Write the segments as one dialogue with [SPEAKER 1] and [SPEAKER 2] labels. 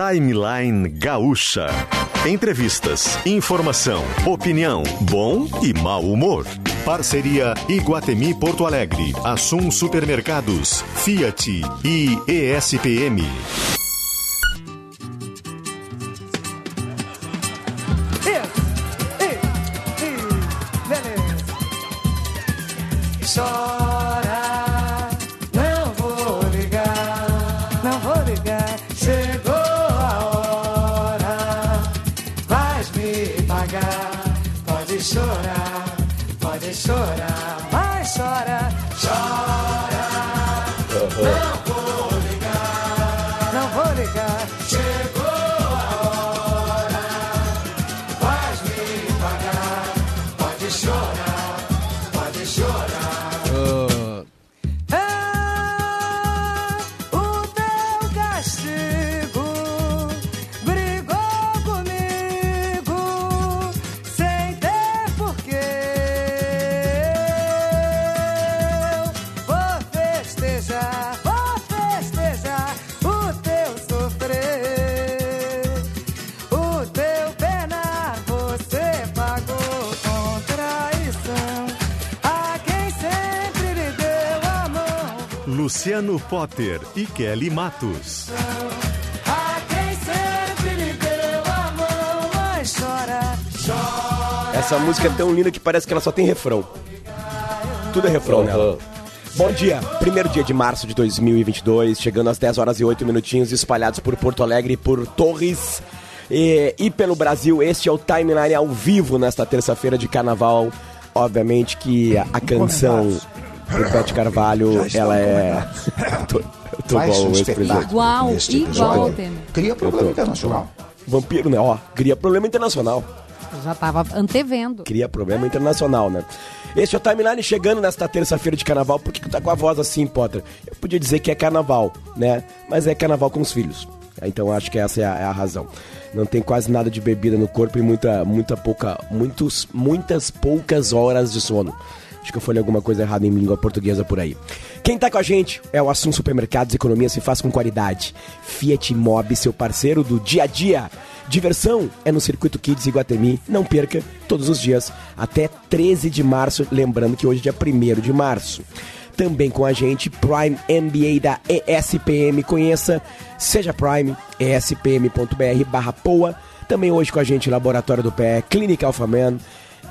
[SPEAKER 1] Timeline Gaúcha. Entrevistas, informação, opinião, bom e mau humor. Parceria Iguatemi Porto Alegre, Assum Supermercados, Fiat e ESPM. Potter e Kelly Matos.
[SPEAKER 2] Essa música é tão linda que parece que ela só tem refrão. Tudo é refrão nela. Bom dia, primeiro dia de março de 2022, chegando às 10 horas e 8 minutinhos, espalhados por Porto Alegre, por Torres e, e pelo Brasil. Este é o Timeline ao vivo nesta terça-feira de carnaval. Obviamente que a, a canção do Carvalho, ela é. tô, eu tô o ex-presidente.
[SPEAKER 3] espetáculo
[SPEAKER 4] Igual, igual. Temer.
[SPEAKER 3] Cria problema
[SPEAKER 2] Eu
[SPEAKER 3] internacional.
[SPEAKER 2] Vampiro, né? Ó, cria problema internacional.
[SPEAKER 4] Já tava antevendo.
[SPEAKER 2] Cria problema internacional, né? Este é o Timeline chegando nesta terça-feira de carnaval. Por que que tá com a voz assim, Potter? Eu podia dizer que é carnaval, né? Mas é carnaval com os filhos. Então acho que essa é a, é a razão. Não tem quase nada de bebida no corpo e muita, muita pouca, muitos, muitas poucas horas de sono. Acho que eu falei alguma coisa errada em língua portuguesa por aí. Quem tá com a gente é o Assunto Supermercados Economia se faz com qualidade. Fiat Mob, seu parceiro do dia a dia. Diversão é no Circuito Kids Iguatemi. Não perca todos os dias até 13 de março. Lembrando que hoje é dia 1 de março. Também com a gente, Prime MBA da ESPM. Conheça, seja Prime, espm.br barra POA. Também hoje com a gente, Laboratório do Pé, Clínica Alphaman,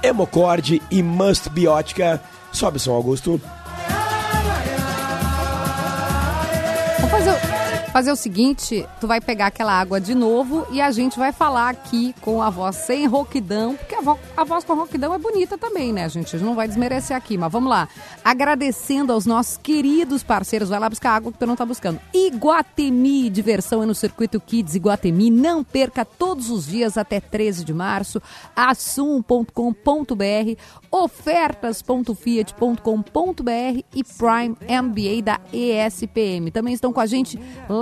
[SPEAKER 2] Hemocorde e Must Biótica. Sobe o som, Augusto.
[SPEAKER 4] Fazer o seguinte: tu vai pegar aquela água de novo e a gente vai falar aqui com a voz sem rouquidão, porque a, vo- a voz com rouquidão é bonita também, né, gente? A gente não vai desmerecer aqui, mas vamos lá. Agradecendo aos nossos queridos parceiros, vai lá buscar água que tu não tá buscando. Iguatemi, diversão é no Circuito Kids Iguatemi. Não perca todos os dias até 13 de março. Assum.com.br, ofertas.fiat.com.br e Prime MBA da ESPM. Também estão com a gente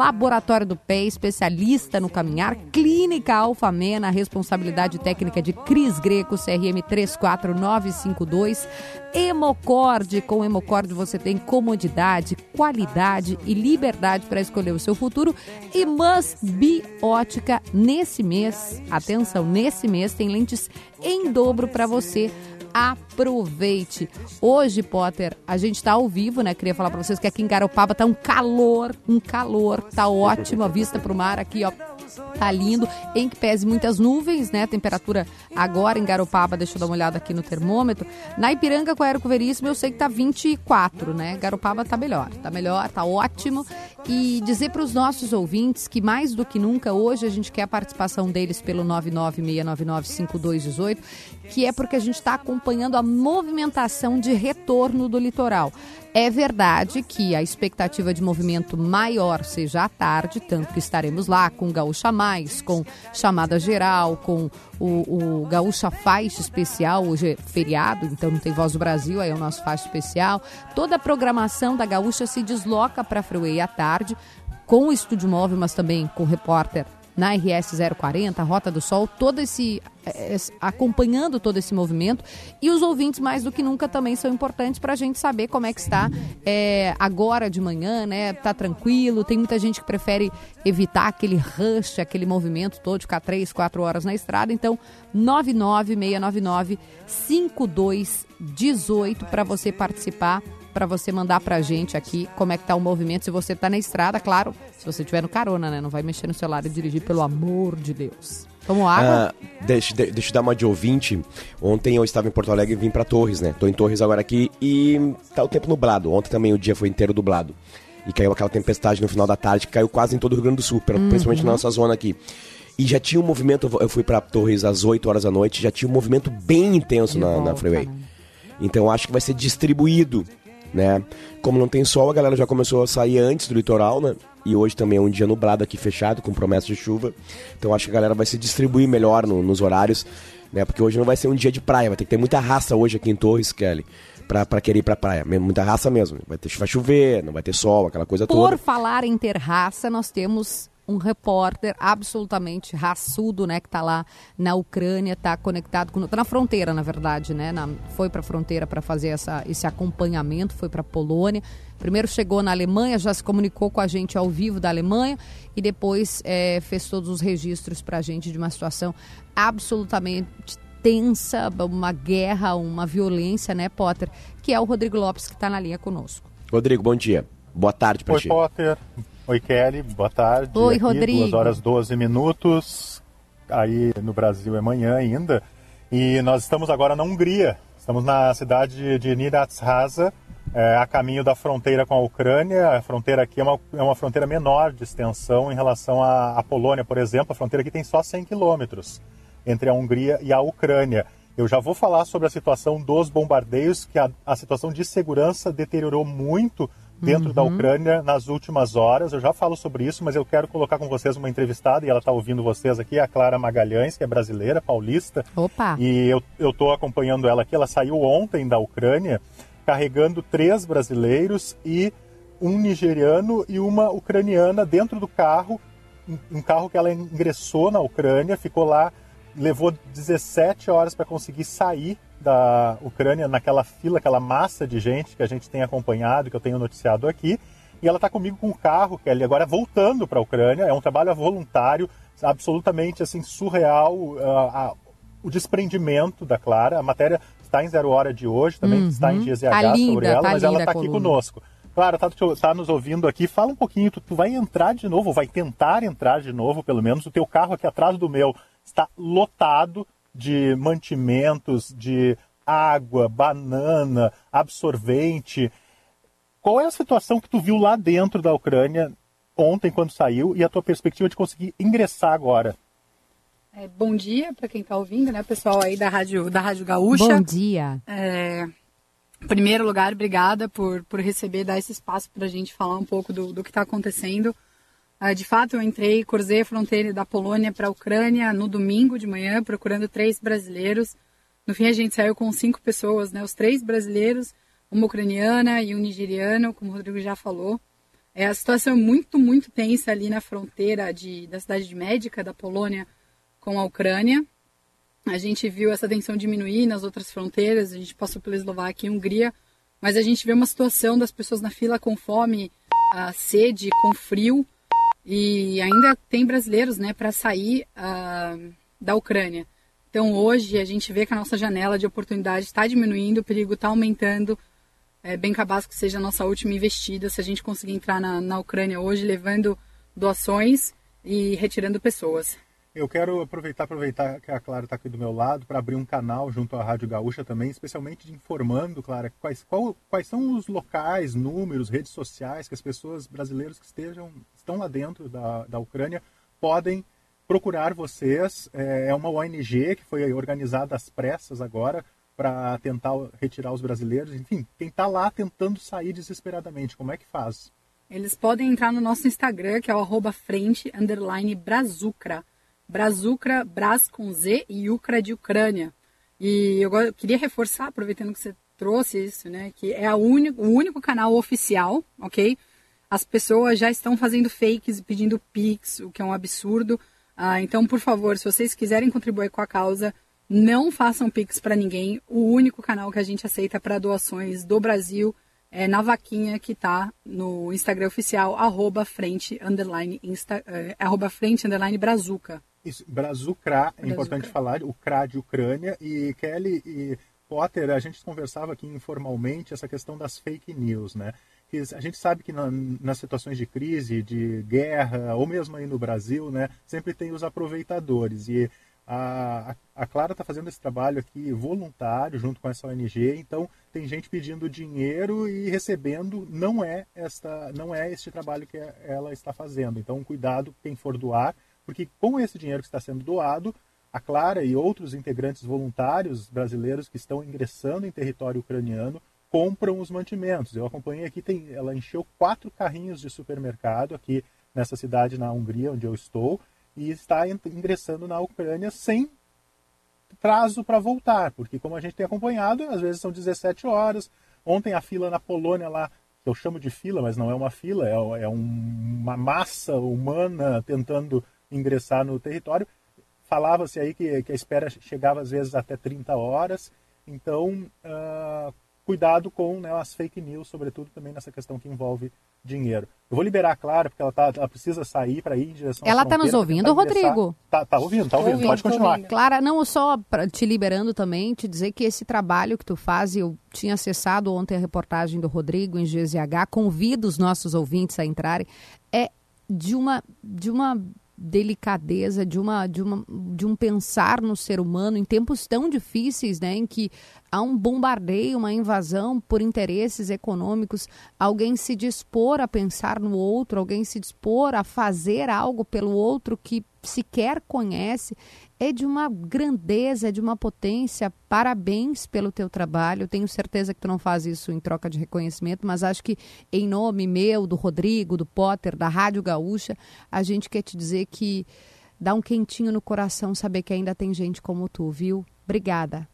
[SPEAKER 4] Laboratório do Pé, especialista no caminhar, Clínica Alfamena, responsabilidade técnica de Cris Greco, CRM 34952, Hemocorde, com Hemocorde você tem comodidade, qualidade e liberdade para escolher o seu futuro. E Must Be Ótica nesse mês, atenção, nesse mês tem lentes em dobro para você aproveite. Hoje, Potter, a gente tá ao vivo, né? Queria falar pra vocês que aqui em Garopaba tá um calor, um calor, tá ótimo a vista pro mar aqui, ó. Tá lindo, em que pese muitas nuvens, né? Temperatura agora em Garopaba, deixa eu dar uma olhada aqui no termômetro. Na Ipiranga com Aero Veríssimo, eu sei que tá 24, né? Garopaba tá melhor, tá melhor, tá ótimo. E dizer para os nossos ouvintes que mais do que nunca hoje a gente quer a participação deles pelo 996995218, que é porque a gente está acompanhando a movimentação de retorno do litoral. É verdade que a expectativa de movimento maior seja à tarde, tanto que estaremos lá com Gaúcha Mais, com chamada geral, com o, o Gaúcha Faixa Especial, hoje é feriado, então não tem Voz do Brasil, aí é o nosso faixa especial. Toda a programação da Gaúcha se desloca para a Freeway à tarde, com o estúdio móvel, mas também com o repórter na RS 040, Rota do Sol, todo esse é, acompanhando todo esse movimento. E os ouvintes mais do que nunca também são importantes para a gente saber como é que está é, agora de manhã, né? Tá tranquilo, tem muita gente que prefere evitar aquele rush, aquele movimento todo, ficar três, quatro horas na estrada, então 99699 5218 para você participar para você mandar pra gente aqui como é que tá o movimento. Se você tá na estrada, claro, se você tiver no carona, né? Não vai mexer no celular e dirigir, pelo amor de Deus. Tomou água?
[SPEAKER 2] Ah, deixa, deixa eu dar uma de ouvinte. Ontem eu estava em Porto Alegre e vim para Torres, né? Tô em Torres agora aqui e tá o tempo nublado. Ontem também o dia foi inteiro nublado. E caiu aquela tempestade no final da tarde que caiu quase em todo o Rio Grande do Sul, uhum. principalmente na nossa zona aqui. E já tinha um movimento, eu fui para Torres às 8 horas da noite, já tinha um movimento bem intenso na, na freeway. Né? Então acho que vai ser distribuído né? Como não tem sol, a galera já começou a sair antes do litoral, né? E hoje também é um dia nublado aqui fechado, com promessa de chuva. Então acho que a galera vai se distribuir melhor no, nos horários, né? Porque hoje não vai ser um dia de praia, vai ter que ter muita raça hoje aqui em Torres, Kelly. Pra, pra querer ir pra praia. Muita raça mesmo. Vai, ter, vai chover, não vai ter sol, aquela coisa
[SPEAKER 4] Por
[SPEAKER 2] toda.
[SPEAKER 4] Por falar em ter raça, nós temos um repórter absolutamente raçudo, né, que está lá na Ucrânia, está conectado com, tá na fronteira, na verdade, né, na, foi para a fronteira para fazer essa, esse acompanhamento, foi para a Polônia. Primeiro chegou na Alemanha, já se comunicou com a gente ao vivo da Alemanha e depois é, fez todos os registros para a gente de uma situação absolutamente tensa, uma guerra, uma violência, né, Potter? Que é o Rodrigo Lopes que está na linha conosco.
[SPEAKER 2] Rodrigo, bom dia. Boa tarde para ti.
[SPEAKER 3] Oi, Potter. Oi, Kelly, boa tarde.
[SPEAKER 4] Oi, Aqui, Rodrigo.
[SPEAKER 3] 2 horas 12 minutos. Aí no Brasil é manhã ainda. E nós estamos agora na Hungria. Estamos na cidade de Niratshaza, é, a caminho da fronteira com a Ucrânia. A fronteira aqui é uma, é uma fronteira menor de extensão em relação à, à Polônia, por exemplo. A fronteira aqui tem só 100 quilômetros entre a Hungria e a Ucrânia. Eu já vou falar sobre a situação dos bombardeios, que a, a situação de segurança deteriorou muito dentro uhum. da Ucrânia nas últimas horas. Eu já falo sobre isso, mas eu quero colocar com vocês uma entrevistada, e ela está ouvindo vocês aqui, a Clara Magalhães, que é brasileira, paulista.
[SPEAKER 4] Opa!
[SPEAKER 3] E eu estou acompanhando ela aqui. Ela saiu ontem da Ucrânia carregando três brasileiros e um nigeriano e uma ucraniana dentro do carro, um carro que ela ingressou na Ucrânia, ficou lá, levou 17 horas para conseguir sair da Ucrânia naquela fila, aquela massa de gente que a gente tem acompanhado, que eu tenho noticiado aqui. E ela está comigo com o carro, Kelly, agora voltando para a Ucrânia. É um trabalho voluntário, absolutamente assim surreal. Uh, o desprendimento da Clara. A matéria está em Zero Hora de hoje, também uhum. está em GZH tá linda, sobre ela, tá mas ela está aqui conosco. Clara, tá, tá, nos ouvindo aqui. Fala um pouquinho, tu, tu vai entrar de novo, vai tentar entrar de novo, pelo menos. O teu carro aqui atrás do meu está lotado de mantimentos, de água, banana, absorvente. Qual é a situação que tu viu lá dentro da Ucrânia ontem quando saiu e a tua perspectiva de conseguir ingressar agora?
[SPEAKER 5] É, bom dia para quem está ouvindo, né, pessoal aí da Rádio, da Rádio Gaúcha.
[SPEAKER 4] Bom dia.
[SPEAKER 5] É, em primeiro lugar, obrigada por, por receber, dar esse espaço para a gente falar um pouco do, do que está acontecendo. Uh, de fato, eu entrei, cruzei a fronteira da Polônia para a Ucrânia no domingo de manhã, procurando três brasileiros. No fim, a gente saiu com cinco pessoas, né? Os três brasileiros, uma ucraniana e um nigeriano, como o Rodrigo já falou. É, a situação é muito, muito tensa ali na fronteira de, da cidade de Médica, da Polônia, com a Ucrânia. A gente viu essa tensão diminuir nas outras fronteiras, a gente passou pela Eslováquia e Hungria, mas a gente vê uma situação das pessoas na fila com fome, a sede, com frio, e ainda tem brasileiros né, para sair uh, da Ucrânia. Então hoje a gente vê que a nossa janela de oportunidade está diminuindo, o perigo está aumentando. É bem capaz que seja a nossa última investida se a gente conseguir entrar na, na Ucrânia hoje, levando doações e retirando pessoas.
[SPEAKER 3] Eu quero aproveitar, aproveitar que a Clara está aqui do meu lado para abrir um canal junto à Rádio Gaúcha também, especialmente informando, Clara, quais, qual, quais são os locais, números, redes sociais que as pessoas brasileiras que estejam estão lá dentro da, da Ucrânia podem procurar vocês. É, é uma ONG que foi organizada às pressas agora para tentar retirar os brasileiros. Enfim, quem está lá tentando sair desesperadamente, como é que faz?
[SPEAKER 5] Eles podem entrar no nosso Instagram, que é o arroba frente, underline, brazucra. Brazucra, Braz com Z e Ucra de Ucrânia. E eu queria reforçar, aproveitando que você trouxe isso, né, que é único, o único canal oficial, ok? As pessoas já estão fazendo fakes e pedindo pix, o que é um absurdo. Ah, então, por favor, se vocês quiserem contribuir com a causa, não façam pix para ninguém. O único canal que a gente aceita para doações do Brasil é na vaquinha que está no Instagram oficial, arroba frente, underline, insta, eh, arroba frente, underline, brazuca.
[SPEAKER 3] Isso, Brazucra, é importante falar, o CRA de Ucrânia. E Kelly e Potter, a gente conversava aqui informalmente essa questão das fake news, né? Que a gente sabe que na, nas situações de crise, de guerra, ou mesmo aí no Brasil, né, sempre tem os aproveitadores. E a, a Clara está fazendo esse trabalho aqui voluntário junto com essa ONG, então tem gente pedindo dinheiro e recebendo. Não é esta, não é este trabalho que ela está fazendo. Então cuidado quem for doar, porque com esse dinheiro que está sendo doado, a Clara e outros integrantes voluntários brasileiros que estão ingressando em território ucraniano compram os mantimentos. Eu acompanhei aqui, tem, ela encheu quatro carrinhos de supermercado aqui nessa cidade na Hungria, onde eu estou, e está ingressando na Ucrânia sem prazo para voltar, porque como a gente tem acompanhado, às vezes são 17 horas. Ontem a fila na Polônia lá, que eu chamo de fila, mas não é uma fila, é, é um, uma massa humana tentando ingressar no território. Falava-se aí que, que, a espera chegava às vezes até 30 horas. Então, uh, cuidado com né, as fake news, sobretudo também nessa questão que envolve dinheiro. Eu vou liberar a Clara, porque ela, tá, ela precisa sair para ir em direção
[SPEAKER 4] Ela está nos ouvindo, Rodrigo?
[SPEAKER 3] Tá, tá ouvindo, tá ouvindo, ouvindo pode continuar. Ouvindo.
[SPEAKER 4] Clara, não só te liberando também, te dizer que esse trabalho que tu faz, eu tinha acessado ontem a reportagem do Rodrigo em GZH, convido os nossos ouvintes a entrarem, é de uma, de uma delicadeza, de, uma, de, uma, de um pensar no ser humano em tempos tão difíceis, né, em que há um bombardeio, uma invasão por interesses econômicos, alguém se dispor a pensar no outro, alguém se dispor a fazer algo pelo outro que sequer conhece, é de uma grandeza, é de uma potência. Parabéns pelo teu trabalho. Tenho certeza que tu não faz isso em troca de reconhecimento, mas acho que em nome meu, do Rodrigo, do Potter, da Rádio Gaúcha, a gente quer te dizer que dá um quentinho no coração saber que ainda tem gente como tu, viu? Obrigada.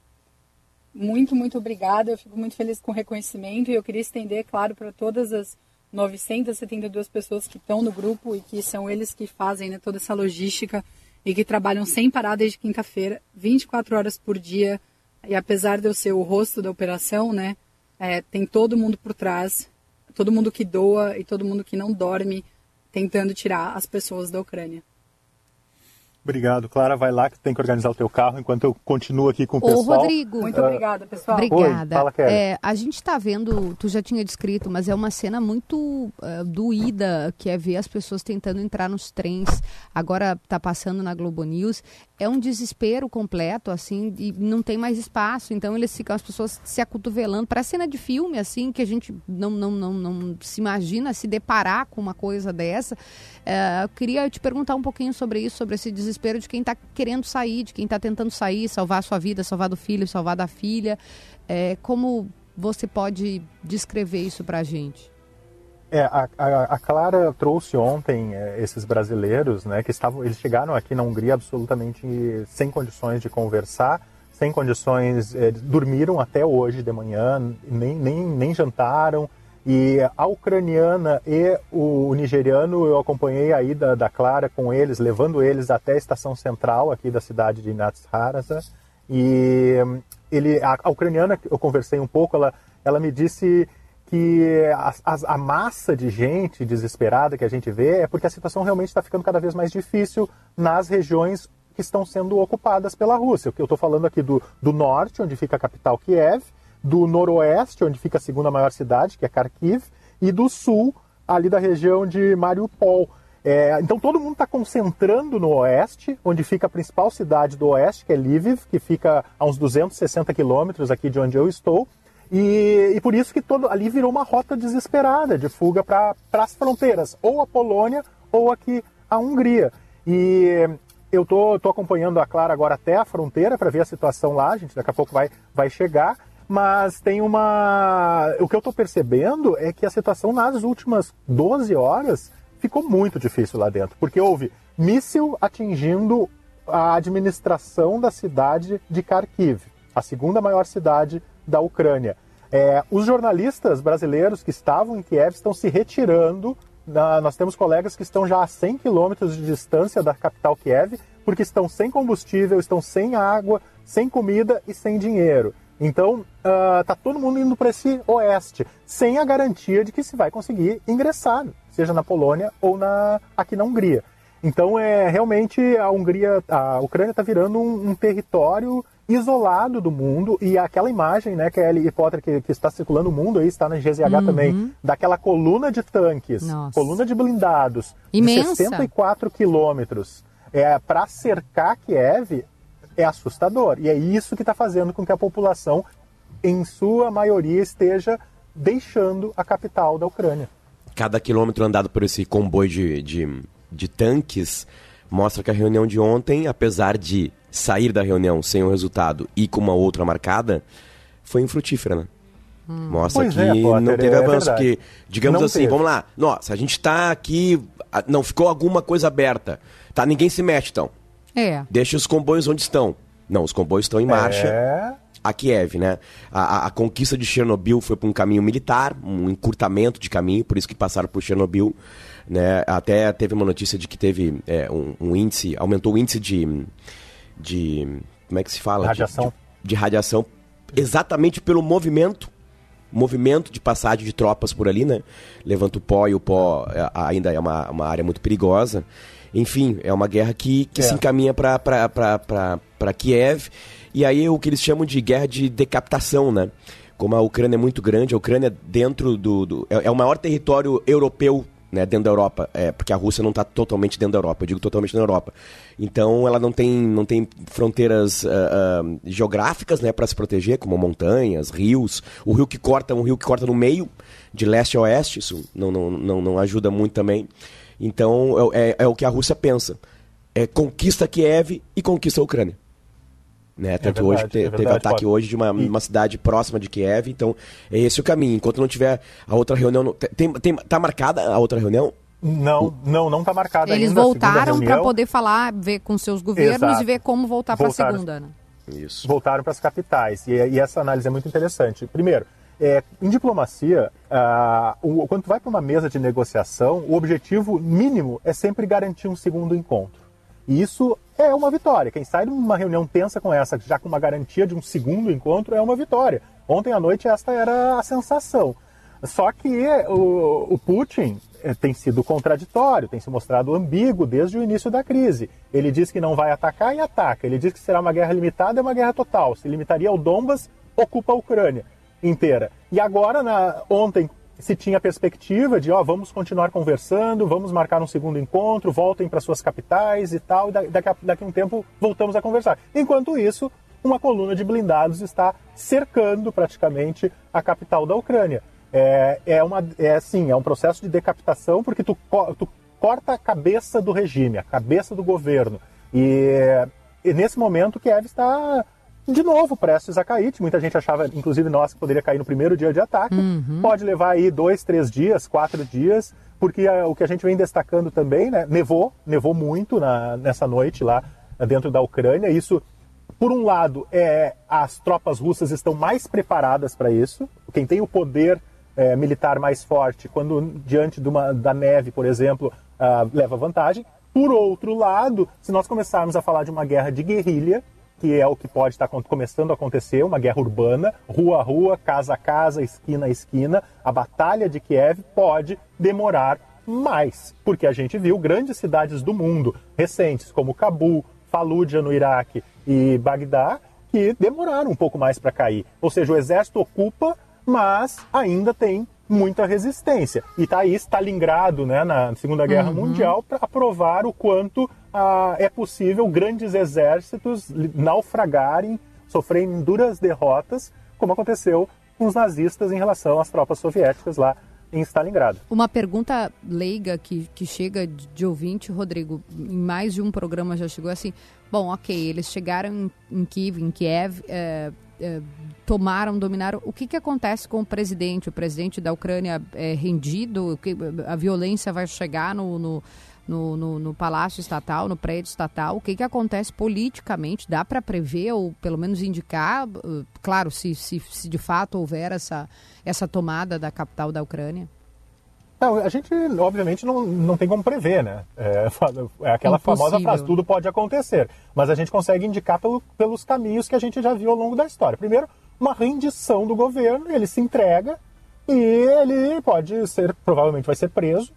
[SPEAKER 5] Muito, muito obrigada. Eu fico muito feliz com o reconhecimento e eu queria estender, claro, para todas as 972 pessoas que estão no grupo e que são eles que fazem né, toda essa logística e que trabalham sem parar desde quinta-feira, 24 horas por dia. E apesar de eu ser o rosto da operação, né, é, tem todo mundo por trás, todo mundo que doa e todo mundo que não dorme, tentando tirar as pessoas da Ucrânia.
[SPEAKER 3] Obrigado, Clara. Vai lá que tem que organizar o teu carro enquanto eu continuo aqui com o pessoal.
[SPEAKER 4] Ô, Rodrigo.
[SPEAKER 5] Muito uh, obrigada, pessoal.
[SPEAKER 4] Obrigada.
[SPEAKER 3] Oi, fala,
[SPEAKER 4] é, a gente está vendo, tu já tinha descrito, mas é uma cena muito uh, doída, que é ver as pessoas tentando entrar nos trens. Agora está passando na Globo News. É um desespero completo, assim, e não tem mais espaço. Então eles ficam, as pessoas se acotovelando. Para cena de filme, assim, que a gente não, não, não, não se imagina se deparar com uma coisa dessa. Uh, eu queria te perguntar um pouquinho sobre isso, sobre esse desespero desespero de quem está querendo sair, de quem está tentando sair, salvar a sua vida, salvar do filho, salvar da filha. É, como você pode descrever isso para a gente?
[SPEAKER 3] É, a, a, a, Clara trouxe ontem é, esses brasileiros, né, que estavam, eles chegaram aqui na Hungria absolutamente sem condições de conversar, sem condições, é, dormiram até hoje de manhã, nem, nem, nem jantaram, e a ucraniana e o nigeriano, eu acompanhei a ida da Clara com eles, levando eles até a estação central aqui da cidade de Natsharasa. E ele, a, a, ucraniana, eu conversei um pouco, ela, ela me disse que a, a, a massa de gente desesperada que a gente vê é porque a situação realmente está ficando cada vez mais difícil nas regiões que estão sendo ocupadas pela Rússia. Eu estou falando aqui do, do norte, onde fica a capital Kiev, do noroeste, onde fica a segunda maior cidade, que é Kharkiv, e do sul, ali da região de Mariupol. É, então todo mundo está concentrando no oeste, onde fica a principal cidade do oeste, que é Lviv, que fica a uns 260 quilômetros aqui de onde eu estou. E, e, por isso que todo, ali virou uma rota desesperada de fuga para as fronteiras, ou a Polônia ou aqui a Hungria. E eu tô, tô acompanhando a Clara agora até a fronteira para ver a situação lá, a gente daqui a pouco vai, vai chegar mas tem uma. O que eu estou percebendo é que a situação nas últimas 12 horas ficou muito difícil lá dentro, porque houve míssil atingindo a administração da cidade de Kharkiv, a segunda maior cidade da Ucrânia. É, os jornalistas brasileiros que estavam em Kiev estão se retirando Na- nós temos colegas que estão já a 100 quilômetros de distância da capital Kiev, porque estão sem combustível, estão sem água, sem comida e sem dinheiro. Então, está todo mundo indo para esse oeste, sem a garantia de que se vai conseguir ingressar, seja na Polônia ou na, aqui na Hungria. Então, é realmente a Hungria, a Ucrânia está virando um, um território isolado do mundo e aquela imagem, né, que a Ellie Potter que, que está circulando o mundo aí está na GZH também, daquela coluna de tanques,
[SPEAKER 4] Nossa.
[SPEAKER 3] coluna de blindados,
[SPEAKER 4] Imensa.
[SPEAKER 3] de 64 quilômetros, é para cercar Kiev é assustador e é isso que está fazendo com que a população, em sua maioria, esteja deixando a capital da Ucrânia.
[SPEAKER 2] Cada quilômetro andado por esse comboio de, de, de tanques mostra que a reunião de ontem, apesar de sair da reunião sem um resultado e com uma outra marcada, foi infrutífera, né? Mostra
[SPEAKER 3] Pois
[SPEAKER 2] que
[SPEAKER 3] é, Potter,
[SPEAKER 2] não teve
[SPEAKER 3] é
[SPEAKER 2] avanço.
[SPEAKER 3] verdade.
[SPEAKER 2] Que, digamos
[SPEAKER 3] Não
[SPEAKER 2] assim,
[SPEAKER 3] teve.
[SPEAKER 2] vamos lá. Nossa, a gente tá aqui. Não ficou alguma coisa aberta. Tá, ninguém se mexe, então.
[SPEAKER 4] É.
[SPEAKER 2] Deixa os comboios onde estão. Não, os comboios estão em marcha
[SPEAKER 3] É,
[SPEAKER 2] a Kiev, né? A, a- a conquista de Chernobyl foi por um caminho militar, um encurtamento de caminho, por isso que passaram por Chernobyl, né? Até teve uma notícia de que teve é, um, um índice, aumentou o índice de, de como é que se fala? De-
[SPEAKER 3] Radiação.
[SPEAKER 2] De, de radiação, exatamente pelo movimento, movimento de passagem de tropas por ali, né? Levanta o pó e o pó é, ainda é uma, uma área muito perigosa. Enfim, é uma guerra que, que
[SPEAKER 3] É.
[SPEAKER 2] se encaminha para Kiev. E aí o que eles chamam de guerra de decapitação, né? Como a Ucrânia é muito grande, a Ucrânia dentro do. do- é, é o maior território europeu, né, dentro da Europa. É, porque a Rússia não está totalmente dentro da Europa, eu digo totalmente na Europa. Então ela não tem, não tem fronteiras ah, ah, geográficas né, para se proteger, como montanhas, rios. O rio que corta, um rio que corta no meio, de leste a oeste, isso não, não, não, não ajuda muito também. Então é, é- é o que a Rússia pensa. É conquista Kiev e conquista a Ucrânia. Né? Tanto
[SPEAKER 3] verdade,
[SPEAKER 2] hoje que te-
[SPEAKER 3] é
[SPEAKER 2] teve ataque
[SPEAKER 3] Fábio.
[SPEAKER 2] hoje de uma,
[SPEAKER 3] E-
[SPEAKER 2] uma cidade próxima de Kiev, então é esse o caminho. Enquanto não tiver a outra reunião. Tem, tem, tá marcada a outra reunião?
[SPEAKER 3] não, não, não está marcada
[SPEAKER 4] Eles
[SPEAKER 3] ainda segunda
[SPEAKER 4] voltaram para poder falar, ver com seus governos
[SPEAKER 3] Exato.
[SPEAKER 4] e ver como voltar para a segunda, né?
[SPEAKER 2] Isso.
[SPEAKER 3] voltaram para as capitais. E, e essa análise é muito interessante. Primeiro, é, em diplomacia, ah, o- quando tu vai para uma mesa de negociação, o objetivo mínimo é sempre garantir um segundo encontro. E isso é uma vitória. Quem sai de uma reunião tensa com essa, já com uma garantia de um segundo encontro, é uma vitória. Ontem à noite esta era a sensação. Só que o, o Putin eh, tem sido contraditório, tem se mostrado ambíguo desde o início da crise. Ele diz que não vai atacar e ataca. Ele diz que será uma guerra limitada e uma guerra total. Se limitaria ao Donbas, ocupa a Ucrânia inteira. E agora, na- ontem, se tinha a perspectiva de, ó, vamos continuar conversando, vamos marcar um segundo encontro, voltem para suas capitais e tal, e da- daqui a, daqui a um tempo voltamos a conversar. Enquanto isso, uma coluna de blindados está cercando praticamente a capital da Ucrânia. É, é, uma, é assim, é um processo de decapitação porque tu, tu corta a cabeça do regime, a cabeça do governo. E, e nesse momento Kiev está de novo prestes a cair. Muita gente achava, inclusive nós, que poderia cair no primeiro dia de ataque. Pode levar aí dois, três dias, quatro dias, porque ah, o que a gente vem destacando também, né? Nevou, nevou muito na, nessa noite lá ah, dentro da Ucrânia. Isso por um lado, é, as tropas russas estão mais preparadas para isso. Quem tem o poder é, militar mais forte, quando diante de uma, da neve, por exemplo, ah, leva vantagem. Por outro lado, se nós começarmos a falar de uma guerra de guerrilha, que é o que pode estar começando a acontecer, uma guerra urbana, rua a rua, casa a casa, esquina a esquina, a batalha de Kiev pode demorar mais, porque a gente viu grandes cidades do mundo recentes, como Cabul, Fallujah no Iraque e Bagdá, que demoraram um pouco mais para cair. Ou seja, o exército ocupa, mas ainda tem muita resistência. E está aí Stalingrado, né, na Segunda Guerra Mundial, para provar o quanto ah, é possível grandes exércitos naufragarem, sofrerem duras derrotas, como aconteceu com os nazistas em relação às tropas soviéticas lá em Stalingrado.
[SPEAKER 4] Uma pergunta leiga que, que chega de de ouvinte, Rodrigo, em mais de um programa já chegou assim. Bom, ok, eles chegaram em, em Kiev, em Kiev é, é, tomaram, dominaram. O que, que acontece com o presidente? O presidente da Ucrânia é rendido? A violência vai chegar no, no, no, no- no palácio estatal, no prédio estatal? O que, que acontece politicamente? Dá para prever ou pelo menos indicar? uh, Claro, se, se, se de fato houver essa, essa tomada da capital da Ucrânia.
[SPEAKER 3] Não, a gente, obviamente, não, não tem como prever, né? É, é aquela famosa
[SPEAKER 4] Impossível.
[SPEAKER 3] frase, tudo pode acontecer. Mas a gente consegue indicar pelo- pelos caminhos que a gente já viu ao longo da história. Primeiro, uma rendição do governo, ele se entrega e ele pode ser, provavelmente vai ser preso,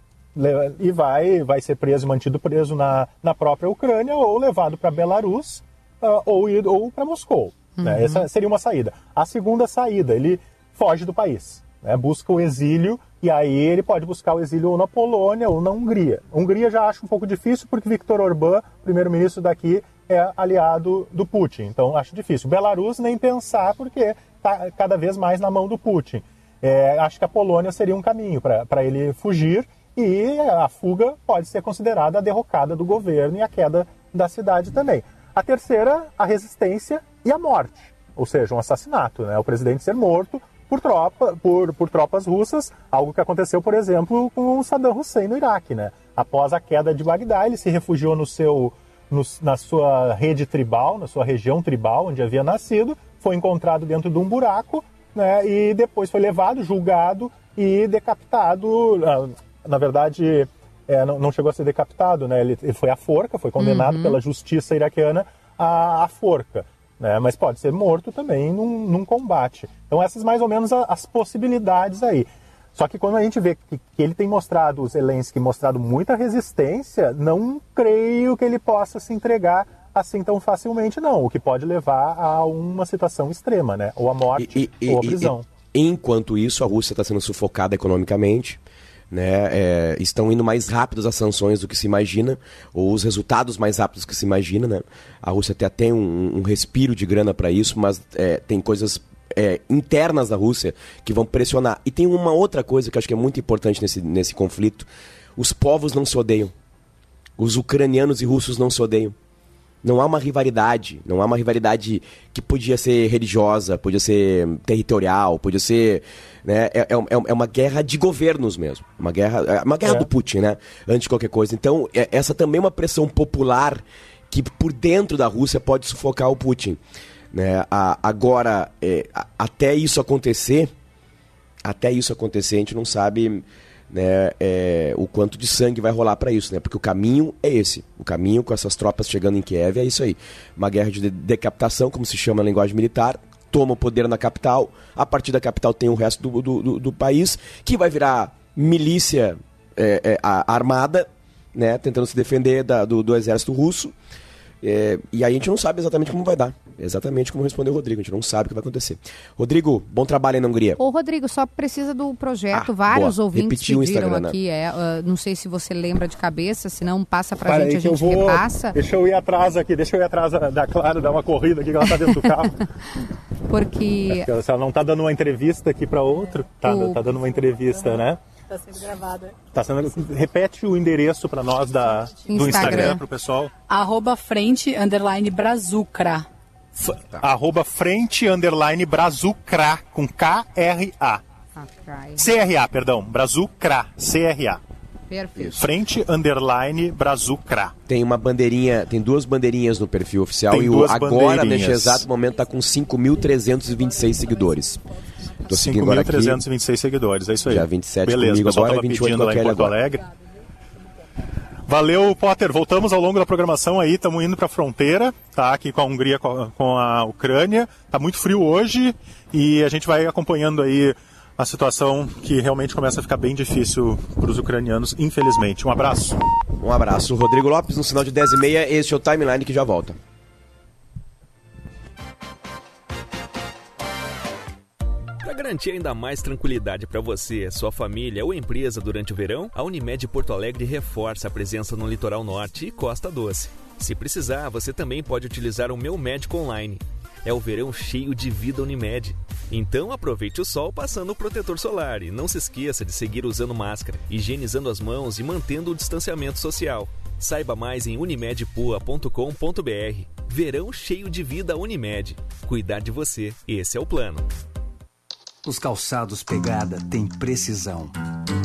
[SPEAKER 3] e vai, vai ser preso, mantido preso na, na própria Ucrânia ou levado para Belarus ah, ou, ou para Moscou. né? Essa seria uma saída. A segunda saída, ele foge do país, né? busca o exílio e aí ele pode buscar o exílio ou na Polônia ou na Hungria. A Hungria já acho um pouco difícil porque Viktor Orbán, primeiro-ministro daqui, é aliado do Putin, então acho difícil. Belarus nem pensar porque está cada vez mais na mão do Putin. É, acho que a Polônia seria um caminho para ele fugir e a fuga pode ser considerada a derrocada do governo e a queda da cidade também. A terceira, a resistência e a morte, ou seja, um assassinato, né? o presidente ser morto por, tropa, por, por tropas russas, algo que aconteceu, por exemplo, com o Saddam Hussein no Iraque. Né? Após a queda de Bagdá, ele se refugiou no seu, no- na sua rede tribal, na sua região tribal, onde havia nascido, foi encontrado dentro de um buraco né, e depois foi levado, julgado e decapitado. ah, Na verdade, é, não, não chegou a ser decapitado, né? Ele, ele foi à forca, foi condenado pela justiça iraquiana à, à forca. Né? Mas pode ser morto também num, num combate. Então, essas mais ou menos as possibilidades aí. Só que quando a gente vê que, que ele tem mostrado, o Zelensky mostrado muita resistência, não creio que ele possa se entregar assim tão facilmente, não. O que pode levar a uma situação extrema, né? Ou a morte, ou a prisão.
[SPEAKER 2] e- enquanto isso, a Rússia está sendo sufocada economicamente. Né, é, estão indo mais rápidos as sanções do que se imagina, ou os resultados mais rápidos do que se imagina. Né? A Rússia até tem um, um respiro de grana para isso, mas é, tem coisas é, internas da Rússia que vão pressionar. E tem uma outra coisa que acho que é muito importante nesse, nesse conflito: os povos não se odeiam. Os ucranianos e russos não se odeiam. Não há uma rivalidade, não há uma rivalidade que podia ser religiosa, podia ser territorial, podia ser. Né, é, é, é uma guerra de governos mesmo. Uma guerra, é uma guerra
[SPEAKER 3] É.
[SPEAKER 2] do Putin, né? Antes de qualquer coisa. Então, é- essa também é uma pressão popular que por dentro da Rússia pode sufocar o Putin. Né? A- agora, é, a- até isso acontecer, até isso acontecer, a gente não sabe né, é, o quanto de sangue vai rolar para isso, né? Porque o caminho é esse. O caminho com essas tropas chegando em Kiev é isso aí. Uma guerra de- decapitação, como se chama na linguagem militar, toma o poder na capital, a partir da capital tem o resto do, do, do- do país, que vai virar milícia é, é, a- armada, né? Tentando se defender da- do, do exército russo. É, e aí a gente não sabe exatamente como vai dar. Exatamente como respondeu o Rodrigo. A gente não sabe o que vai acontecer. Rodrigo, bom trabalho aí na Hungria.
[SPEAKER 4] Ô, Rodrigo, só precisa do projeto.
[SPEAKER 2] Ah,
[SPEAKER 4] Vários
[SPEAKER 2] boa.
[SPEAKER 4] ouvintes
[SPEAKER 2] Repetiu o
[SPEAKER 4] pediram
[SPEAKER 2] Instagram, né?
[SPEAKER 4] aqui. É, ah, não sei se você lembra de cabeça, se não, passa pra
[SPEAKER 3] Para
[SPEAKER 4] gente,
[SPEAKER 3] aí
[SPEAKER 4] a gente
[SPEAKER 3] vou.
[SPEAKER 4] repassa.
[SPEAKER 3] Deixa eu ir atrás aqui, deixa eu ir atrás da- da Clara, dar uma corrida aqui, que ela tá dentro do carro.
[SPEAKER 4] Porque
[SPEAKER 3] ela não tá dando uma entrevista aqui para outro, tá,
[SPEAKER 4] O-
[SPEAKER 3] tá dando uma entrevista, né?
[SPEAKER 5] Está sendo gravada.
[SPEAKER 3] Tá sendo, repete o endereço para nós da, do
[SPEAKER 4] Instagram.
[SPEAKER 3] Instagram pro pessoal.
[SPEAKER 5] Arroba frente, underline, brazucra.
[SPEAKER 3] F- Arroba frente underline brazucra com K-R-A. C-R-A, perdão. Brazucra. C-R-A.
[SPEAKER 4] Perfeito.
[SPEAKER 3] Frente underline brazucra.
[SPEAKER 2] Tem uma bandeirinha, tem duas bandeirinhas no perfil oficial
[SPEAKER 3] Tem
[SPEAKER 2] e o, agora, neste exato momento, tá com 5.326 seguidores. Tô seguindo agora aqui.
[SPEAKER 3] 5.326 seguidores, é isso aí.
[SPEAKER 2] Dia 27
[SPEAKER 3] Beleza,
[SPEAKER 2] comigo
[SPEAKER 3] o pessoal
[SPEAKER 2] agora,
[SPEAKER 3] tava
[SPEAKER 2] 28
[SPEAKER 3] pedindo
[SPEAKER 2] com a
[SPEAKER 3] lá em
[SPEAKER 2] Kelly
[SPEAKER 3] Porto
[SPEAKER 2] agora.
[SPEAKER 3] Alegre. Valeu, Potter. Voltamos ao longo da programação aí, estamos indo para a fronteira, tá? Aqui com a Hungria, com a, com a Ucrânia. Tá muito frio hoje e a gente vai acompanhando aí a situação que realmente começa a ficar bem difícil para os ucranianos, infelizmente. Um abraço.
[SPEAKER 2] Um abraço. Rodrigo Lopes, no sinal de 10 e meia, este é o Timeline que já volta.
[SPEAKER 6] Para garantir ainda mais tranquilidade para você, sua família ou empresa durante o verão, a Unimed Porto Alegre reforça a presença no litoral norte e Costa Doce. Se precisar, você também pode utilizar o Meu Médico Online. É o verão cheio de vida Unimed. Então aproveite o sol passando o protetor solar e não se esqueça de seguir usando máscara, higienizando as mãos e mantendo o distanciamento social. Saiba mais em unimedpoa.com.br. Verão cheio de vida Unimed. Cuidar de você, esse é o plano.
[SPEAKER 7] Os calçados Pegada têm precisão,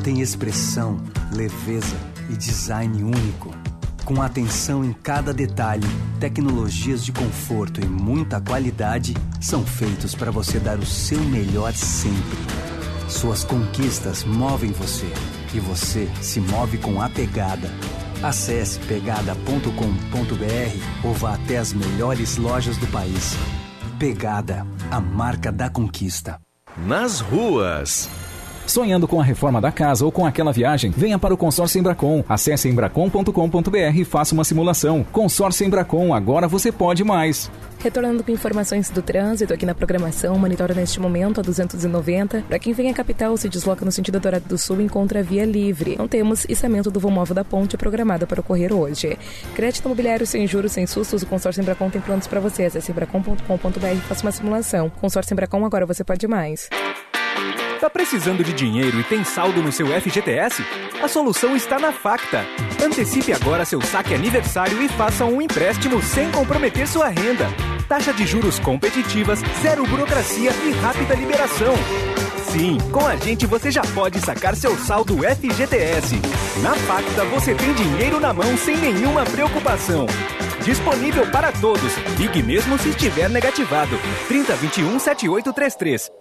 [SPEAKER 7] têm expressão, leveza e design único. Com atenção em cada detalhe, tecnologias de conforto e muita qualidade são feitos para você dar o seu melhor sempre. Suas conquistas movem você. E você se move com a pegada. Acesse pegada.com.br ou vá até as melhores lojas do país. Pegada, a marca da conquista.
[SPEAKER 1] Nas ruas.
[SPEAKER 8] Sonhando com a reforma da casa ou com aquela viagem, venha para o Consórcio Embracon. Acesse embracon.com.br e faça uma simulação. Consórcio Embracon, agora você pode mais.
[SPEAKER 9] Retornando com informações do trânsito aqui na programação, monitora neste momento a 290. Para quem vem à capital se desloca no sentido Dourado do Sul, encontra via livre. Não temos içamento do móvel da ponte programada para ocorrer hoje. Crédito imobiliário sem juros, sem sustos, o consórcio Embracon tem planos para você. Acesse embracon.com.br e faça uma simulação. Consórcio Embracon, agora você pode mais.
[SPEAKER 10] Tá precisando de dinheiro e tem saldo no seu FGTS? A solução está na Facta. Antecipe agora seu saque aniversário e faça um empréstimo sem comprometer sua renda. Taxa de juros competitivas, zero burocracia e rápida liberação. Sim, com a gente você já pode sacar seu saldo FGTS. Na Facta você tem dinheiro na mão sem nenhuma preocupação. Disponível para todos. Ligue mesmo se estiver negativado. 3021 7833.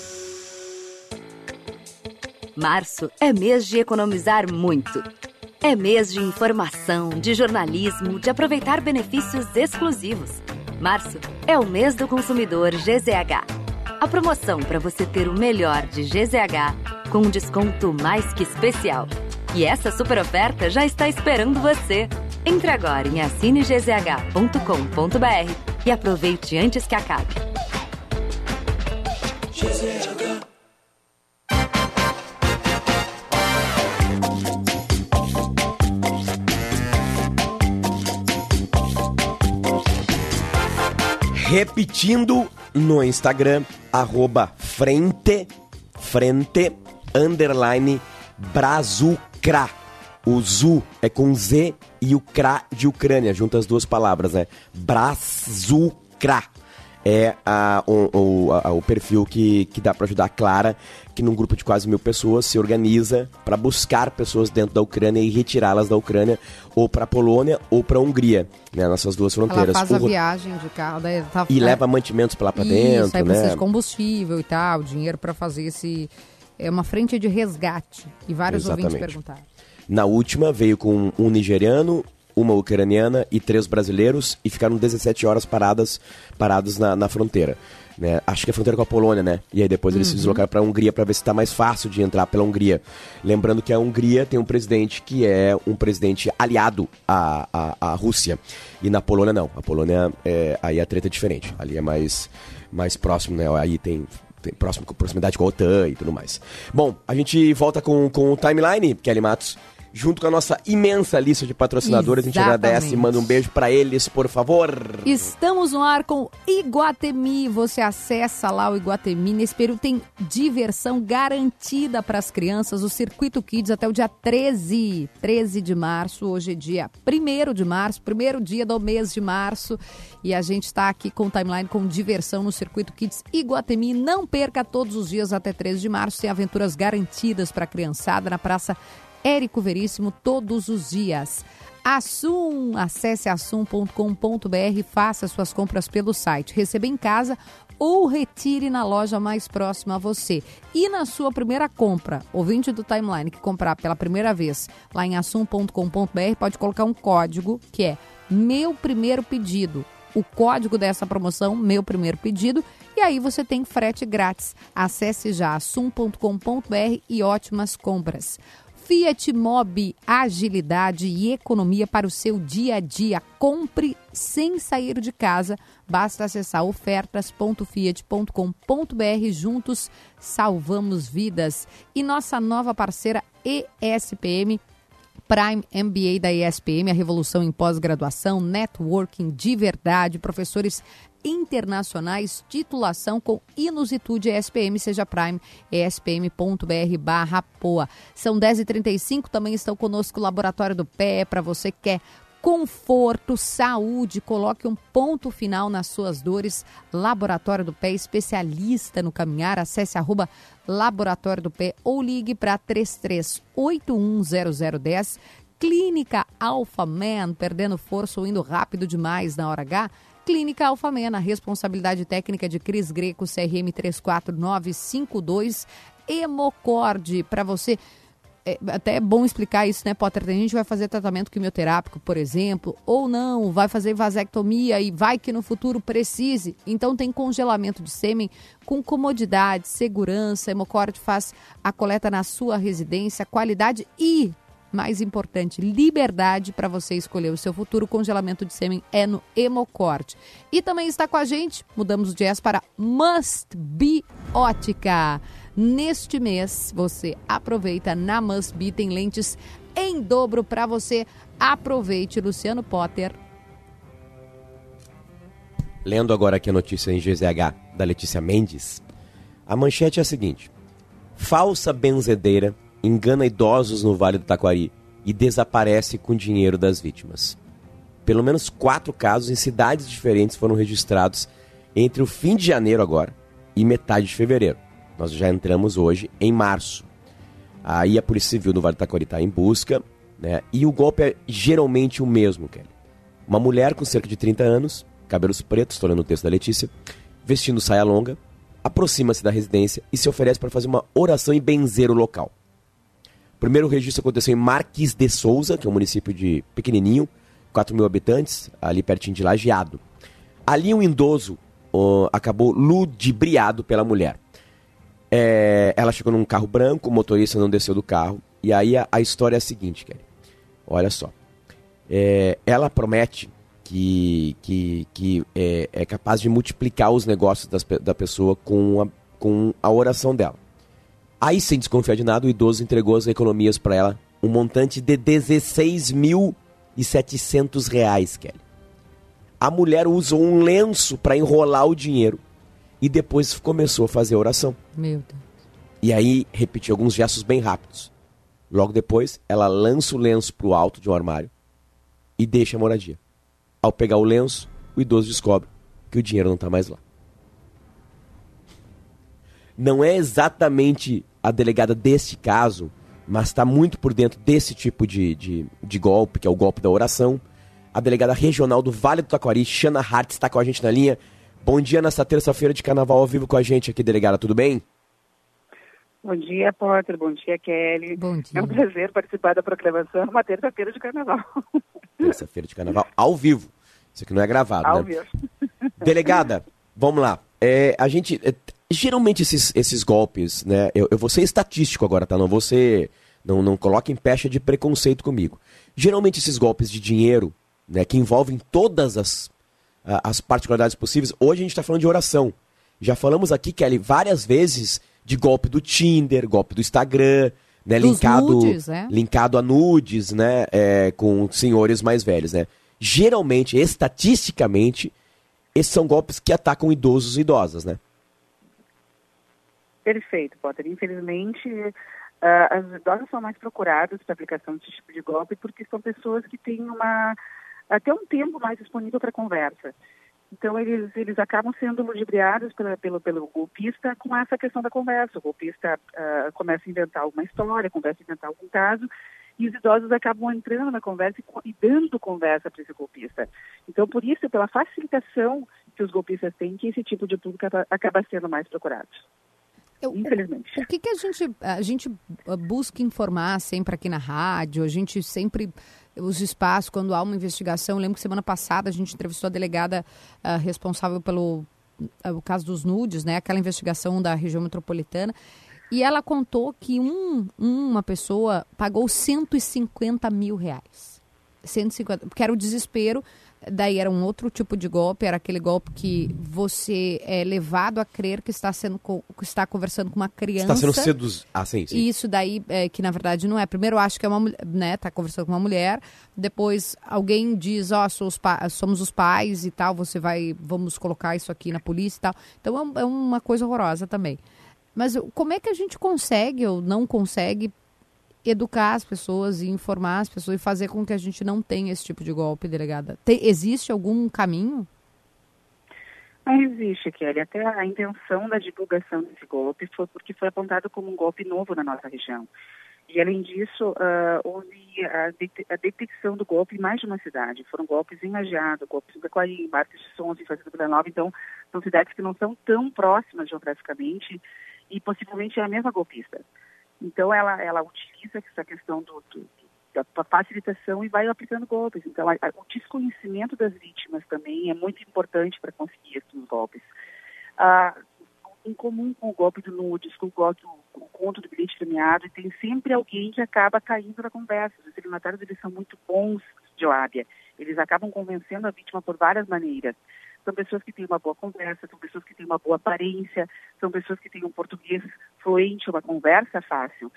[SPEAKER 11] Março é mês de economizar muito. É mês de informação, de jornalismo, de aproveitar benefícios exclusivos. Março é o mês do consumidor GZH. A promoção para você ter o melhor de GZH com um desconto mais que especial. E essa super oferta já está esperando você. Entre agora em assinegzh.com.br e aproveite antes que acabe.
[SPEAKER 2] Repetindo no Instagram, arroba frente, frente, underline, brazucra. O Zu é com Z e o Kra de Ucrânia, junto as duas palavras, né? Brazucra é a, o, o, a, o perfil que, que dá para ajudar a Clara, que num grupo de quase mil pessoas se organiza para buscar pessoas dentro da Ucrânia e retirá-las da Ucrânia ou para a Polônia ou para a Hungria, né, nessas duas fronteiras.
[SPEAKER 4] Ela faz
[SPEAKER 2] o,
[SPEAKER 4] a viagem de carro, daí tá,
[SPEAKER 2] e
[SPEAKER 4] é,
[SPEAKER 2] leva mantimentos para lá para dentro,
[SPEAKER 4] aí
[SPEAKER 2] né?
[SPEAKER 4] precisa de combustível e tal, dinheiro para fazer esse é uma frente de resgate. E vários ouvintes
[SPEAKER 2] Exatamente.
[SPEAKER 4] perguntaram.
[SPEAKER 2] Na última veio com um nigeriano, uma ucraniana e três brasileiros e ficaram 17 horas paradas, parados na, na fronteira. Né? Acho que é a fronteira com a Polônia, né? E aí depois eles se
[SPEAKER 4] Uhum.
[SPEAKER 2] deslocaram para a Hungria para ver se está mais fácil de entrar pela Hungria. Lembrando que a Hungria tem um presidente que é um presidente aliado à, à, à Rússia. E na Polônia não. A Polônia, é, aí a treta é diferente. Ali é mais, mais próximo, né? Aí tem, tem próximo, proximidade com a OTAN e tudo mais. Bom, a gente volta com, com o timeline, Kelly Matos. Junto com a nossa imensa lista de patrocinadores, a gente
[SPEAKER 4] Exatamente.
[SPEAKER 2] agradece e manda um beijo para eles, por favor.
[SPEAKER 4] Estamos no ar com Iguatemi. Você acessa lá o Iguatemi. Nesse período tem diversão garantida para as crianças. O Circuito Kids até o dia 13. 13 de março. Hoje é dia 1 de março, primeiro dia do mês de março. E a gente está aqui com o timeline com diversão no Circuito Kids Iguatemi. Não perca todos os dias até 13 de março. Tem aventuras garantidas para a criançada na Praça Érico Veríssimo todos os dias. Assum, acesse assum.com.br e faça suas compras pelo site. Receba em casa ou retire na loja mais próxima a você. E na sua primeira compra, ouvinte do Timeline que comprar pela primeira vez lá em assum.com.br pode colocar um código que é meu primeiro pedido. O código dessa promoção, meu primeiro pedido, e aí você tem frete grátis. Acesse já assum.com.br e ótimas compras. Fiat Mobi, agilidade e economia para o seu dia a dia. Compre sem sair de casa. Basta acessar ofertas.fiat.com.br. Juntos salvamos vidas. E nossa nova parceira ESPM Prime MBA da ESPM, a revolução em pós-graduação, networking de verdade, professores internacionais, titulação com Inusitude ESPM, seja Prime, espm.br barra POA. São 10h35, também estão conosco o Laboratório do Pé, para você que quer conforto, saúde, coloque um ponto final nas suas dores. Laboratório do Pé, especialista no caminhar. Acesse arroba Laboratório do Pé ou ligue para 33810010. Clínica Alpha Man, perdendo força ou indo rápido demais na hora H. Clínica Alpha Man, a responsabilidade técnica de Cris Greco, CRM 34952. Hemocorde, para você é, até é bom explicar isso, né, Potter? Tem gente que vai fazer tratamento quimioterápico, por exemplo, ou não, vai fazer vasectomia e vai que no futuro precise. Então tem congelamento de sêmen com comodidade, segurança. Hemocorde faz a coleta na sua residência, qualidade e mais importante, liberdade para você escolher o seu futuro. congelamento de sêmen é no Hemocorte. E também está com a gente, mudamos o jazz para Must Be Ótica. Neste mês, você aproveita na Must Be, tem lentes em dobro para você. Aproveite, Luciano Potter.
[SPEAKER 2] Lendo agora aqui a notícia em GZH da Letícia Mendes, a manchete é a seguinte: Falsa benzedeira engana idosos no Vale do Taquari e desaparece com dinheiro das vítimas. Pelo menos quatro casos em cidades diferentes foram registrados entre o fim de janeiro agora e metade de fevereiro. Nós já entramos hoje em março. Aí a Polícia Civil do Vale do Taquari está em busca, né? E o golpe é geralmente o mesmo, Kelly. Uma mulher com cerca de 30 anos, cabelos pretos, estou lendo o texto da Letícia, vestindo saia longa, aproxima-se da residência e se oferece para fazer uma oração e benzer o local. Primeiro registro aconteceu em Marques de Souza, que é um município de pequenininho, 4 mil habitantes, ali pertinho de Lajeado. Ali um idoso uh, acabou ludibriado pela mulher. É, ela chegou num carro branco, o motorista não desceu do carro. E aí a, a história é a seguinte, Kelly. Olha só. É, ela promete que, que, que é, é, capaz de multiplicar os negócios das, da pessoa com a, com a oração dela. Aí, sem desconfiar de nada, o idoso entregou as economias para ela, um montante de 16.700 reais, Kelly. A mulher usou um lenço para enrolar o dinheiro e depois começou a fazer a oração.
[SPEAKER 4] Meu Deus.
[SPEAKER 2] E aí repetiu alguns gestos bem rápidos. Logo depois, ela lança o lenço para o alto de um armário e deixa a moradia. Ao pegar o lenço, o idoso descobre que o dinheiro não está mais lá. Não é exatamente a delegada deste caso, mas está muito por dentro desse tipo de, de, de, golpe, que é o golpe da oração. A delegada regional do Vale do Taquari, Shana Hart, está com a gente na linha. Bom dia nessa terça-feira de carnaval ao vivo com a gente aqui, delegada, tudo bem?
[SPEAKER 12] Bom dia, Potter. Bom dia, Kelly.
[SPEAKER 4] Bom dia.
[SPEAKER 12] É um prazer participar da proclamação numa terça-feira de carnaval.
[SPEAKER 2] Terça-feira de carnaval ao vivo. Isso aqui não é gravado,
[SPEAKER 12] ao
[SPEAKER 2] né?
[SPEAKER 12] vivo.
[SPEAKER 2] Delegada, vamos lá. É, a gente. É, geralmente esses, esses golpes, né? Eu, eu vou ser estatístico agora, tá? Não vou ser. Não, não coloque em pecha de preconceito comigo. Geralmente esses golpes de dinheiro, né, que envolvem todas as as particularidades possíveis. Hoje a gente está falando de oração. Já falamos aqui, Kelly, várias vezes de golpe do Tinder, golpe do Instagram, né? linkado,
[SPEAKER 4] nudes, é?
[SPEAKER 2] linkado a nudes, né? É, com senhores mais velhos, né? Geralmente, estatisticamente, esses são golpes que atacam idosos e idosas, né?
[SPEAKER 12] Perfeito, Potter. Infelizmente, uh, as idosas são mais procuradas para aplicação desse tipo de golpe porque são pessoas que têm uma até um tempo mais disponível para conversa. Então, eles, eles acabam sendo ludibriados pela, pelo, pelo golpista com essa questão da conversa. O golpista uh, começa a inventar alguma história, começa a inventar algum caso, e os idosos acabam entrando na conversa e, e dando conversa para esse golpista. Então, por isso, pela facilitação que os golpistas têm, que esse tipo de público acaba, acaba sendo mais procurado.
[SPEAKER 4] Eu,
[SPEAKER 12] Infelizmente.
[SPEAKER 4] O que, que a gente a gente busca informar sempre aqui na rádio? A gente sempre os espaços quando há uma investigação. Eu lembro que semana passada a gente entrevistou a delegada uh, responsável pelo uh, o caso dos nudes, né? Aquela investigação da região metropolitana. E ela contou que um, uma pessoa pagou 150 mil reais. 150, porque era o desespero daí era um outro tipo de golpe, era aquele golpe que você é levado a crer que está sendo co- que está conversando com uma criança.
[SPEAKER 2] Está sendo seduzido. Ah, sim, sim.
[SPEAKER 4] E isso daí, é, que na verdade não é. Primeiro, eu acho que é uma mulher, né? Tá conversando com uma mulher. Depois, alguém diz, ó, pa- somos os pais e tal, você vai, vamos colocar isso aqui na polícia e tal. Então é, é uma coisa horrorosa também. Mas como é que a gente consegue ou não consegue educar as pessoas e informar as pessoas e fazer com que a gente não tenha esse tipo de golpe, delegada? Tem- existe algum caminho?
[SPEAKER 12] Não existe, Kelly. Até a intenção da divulgação desse golpe foi porque foi apontado como um golpe novo na nossa região. E, além disso, ah, houve a, a detecção do golpe em mais de uma cidade. Foram golpes em Lajeado, golpes em Pecoaí, Marques de Sons, em Fazenda Vila Nova. Então, são cidades que não são tão próximas geograficamente e possivelmente é a mesma golpista. Então, ela, ela utiliza essa questão do, do- da facilitação e vai aplicando golpes. Então, a- a- o desconhecimento das vítimas também é muito importante para conseguir esses golpes. Ah, em comum com o golpe do nudes, com o, golpe, com o conto do bilhete premiado, tem sempre alguém que acaba caindo na conversa. Os estelionatários, eles são muito bons de lábia. Eles acabam convencendo a vítima por várias maneiras. São pessoas que têm uma boa conversa, são pessoas que têm uma boa aparência, são pessoas que têm um português fluente, uma conversa fácil.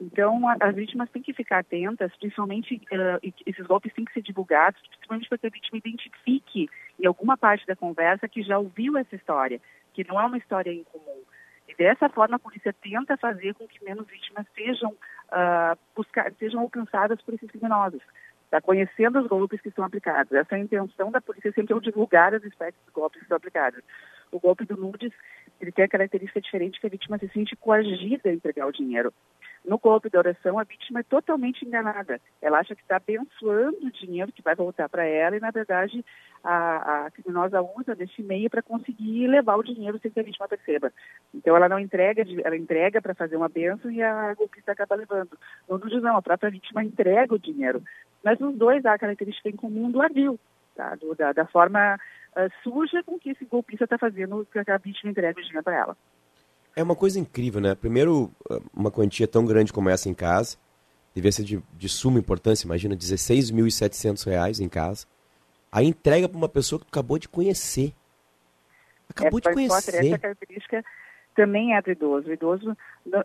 [SPEAKER 12] Então, a- as vítimas têm que ficar atentas, principalmente que esses golpes têm que ser divulgados, principalmente para que a vítima identifique em alguma parte da conversa que já ouviu essa história, que não é uma história incomum. E dessa forma, a polícia tenta fazer com que menos vítimas sejam, ah, buscar, sejam alcançadas por esses criminosos. Está conhecendo os golpes que são aplicados. Essa é a intenção da polícia sempre é divulgar as espécies de golpes que são aplicados. O golpe do nudes, ele tem a característica diferente que a vítima se sente coagida a entregar o dinheiro. No golpe da oração, a vítima é totalmente enganada. Ela acha que está abençoando o dinheiro que vai voltar para ela e, na verdade, a, a criminosa usa desse meio para conseguir levar o dinheiro sem que a vítima perceba. Então, ela não entrega, ela entrega para fazer uma benção e a golpista acaba levando. No nudes, não, a própria vítima entrega o dinheiro. Mas nos dois há a característica em comum do ardil, tá? Do- da, da forma ah, suja com que esse golpista está fazendo que a vítima entrega o dinheiro para ela.
[SPEAKER 2] É uma coisa incrível, né? Primeiro, uma quantia tão grande como essa em casa, devia ser de, de suma importância, imagina, 16.700 reais em casa. Aí entrega para uma pessoa que tu acabou de conhecer. Acabou de
[SPEAKER 12] Essa Potter,
[SPEAKER 2] conhecer.
[SPEAKER 12] Essa característica também é do idoso. O idoso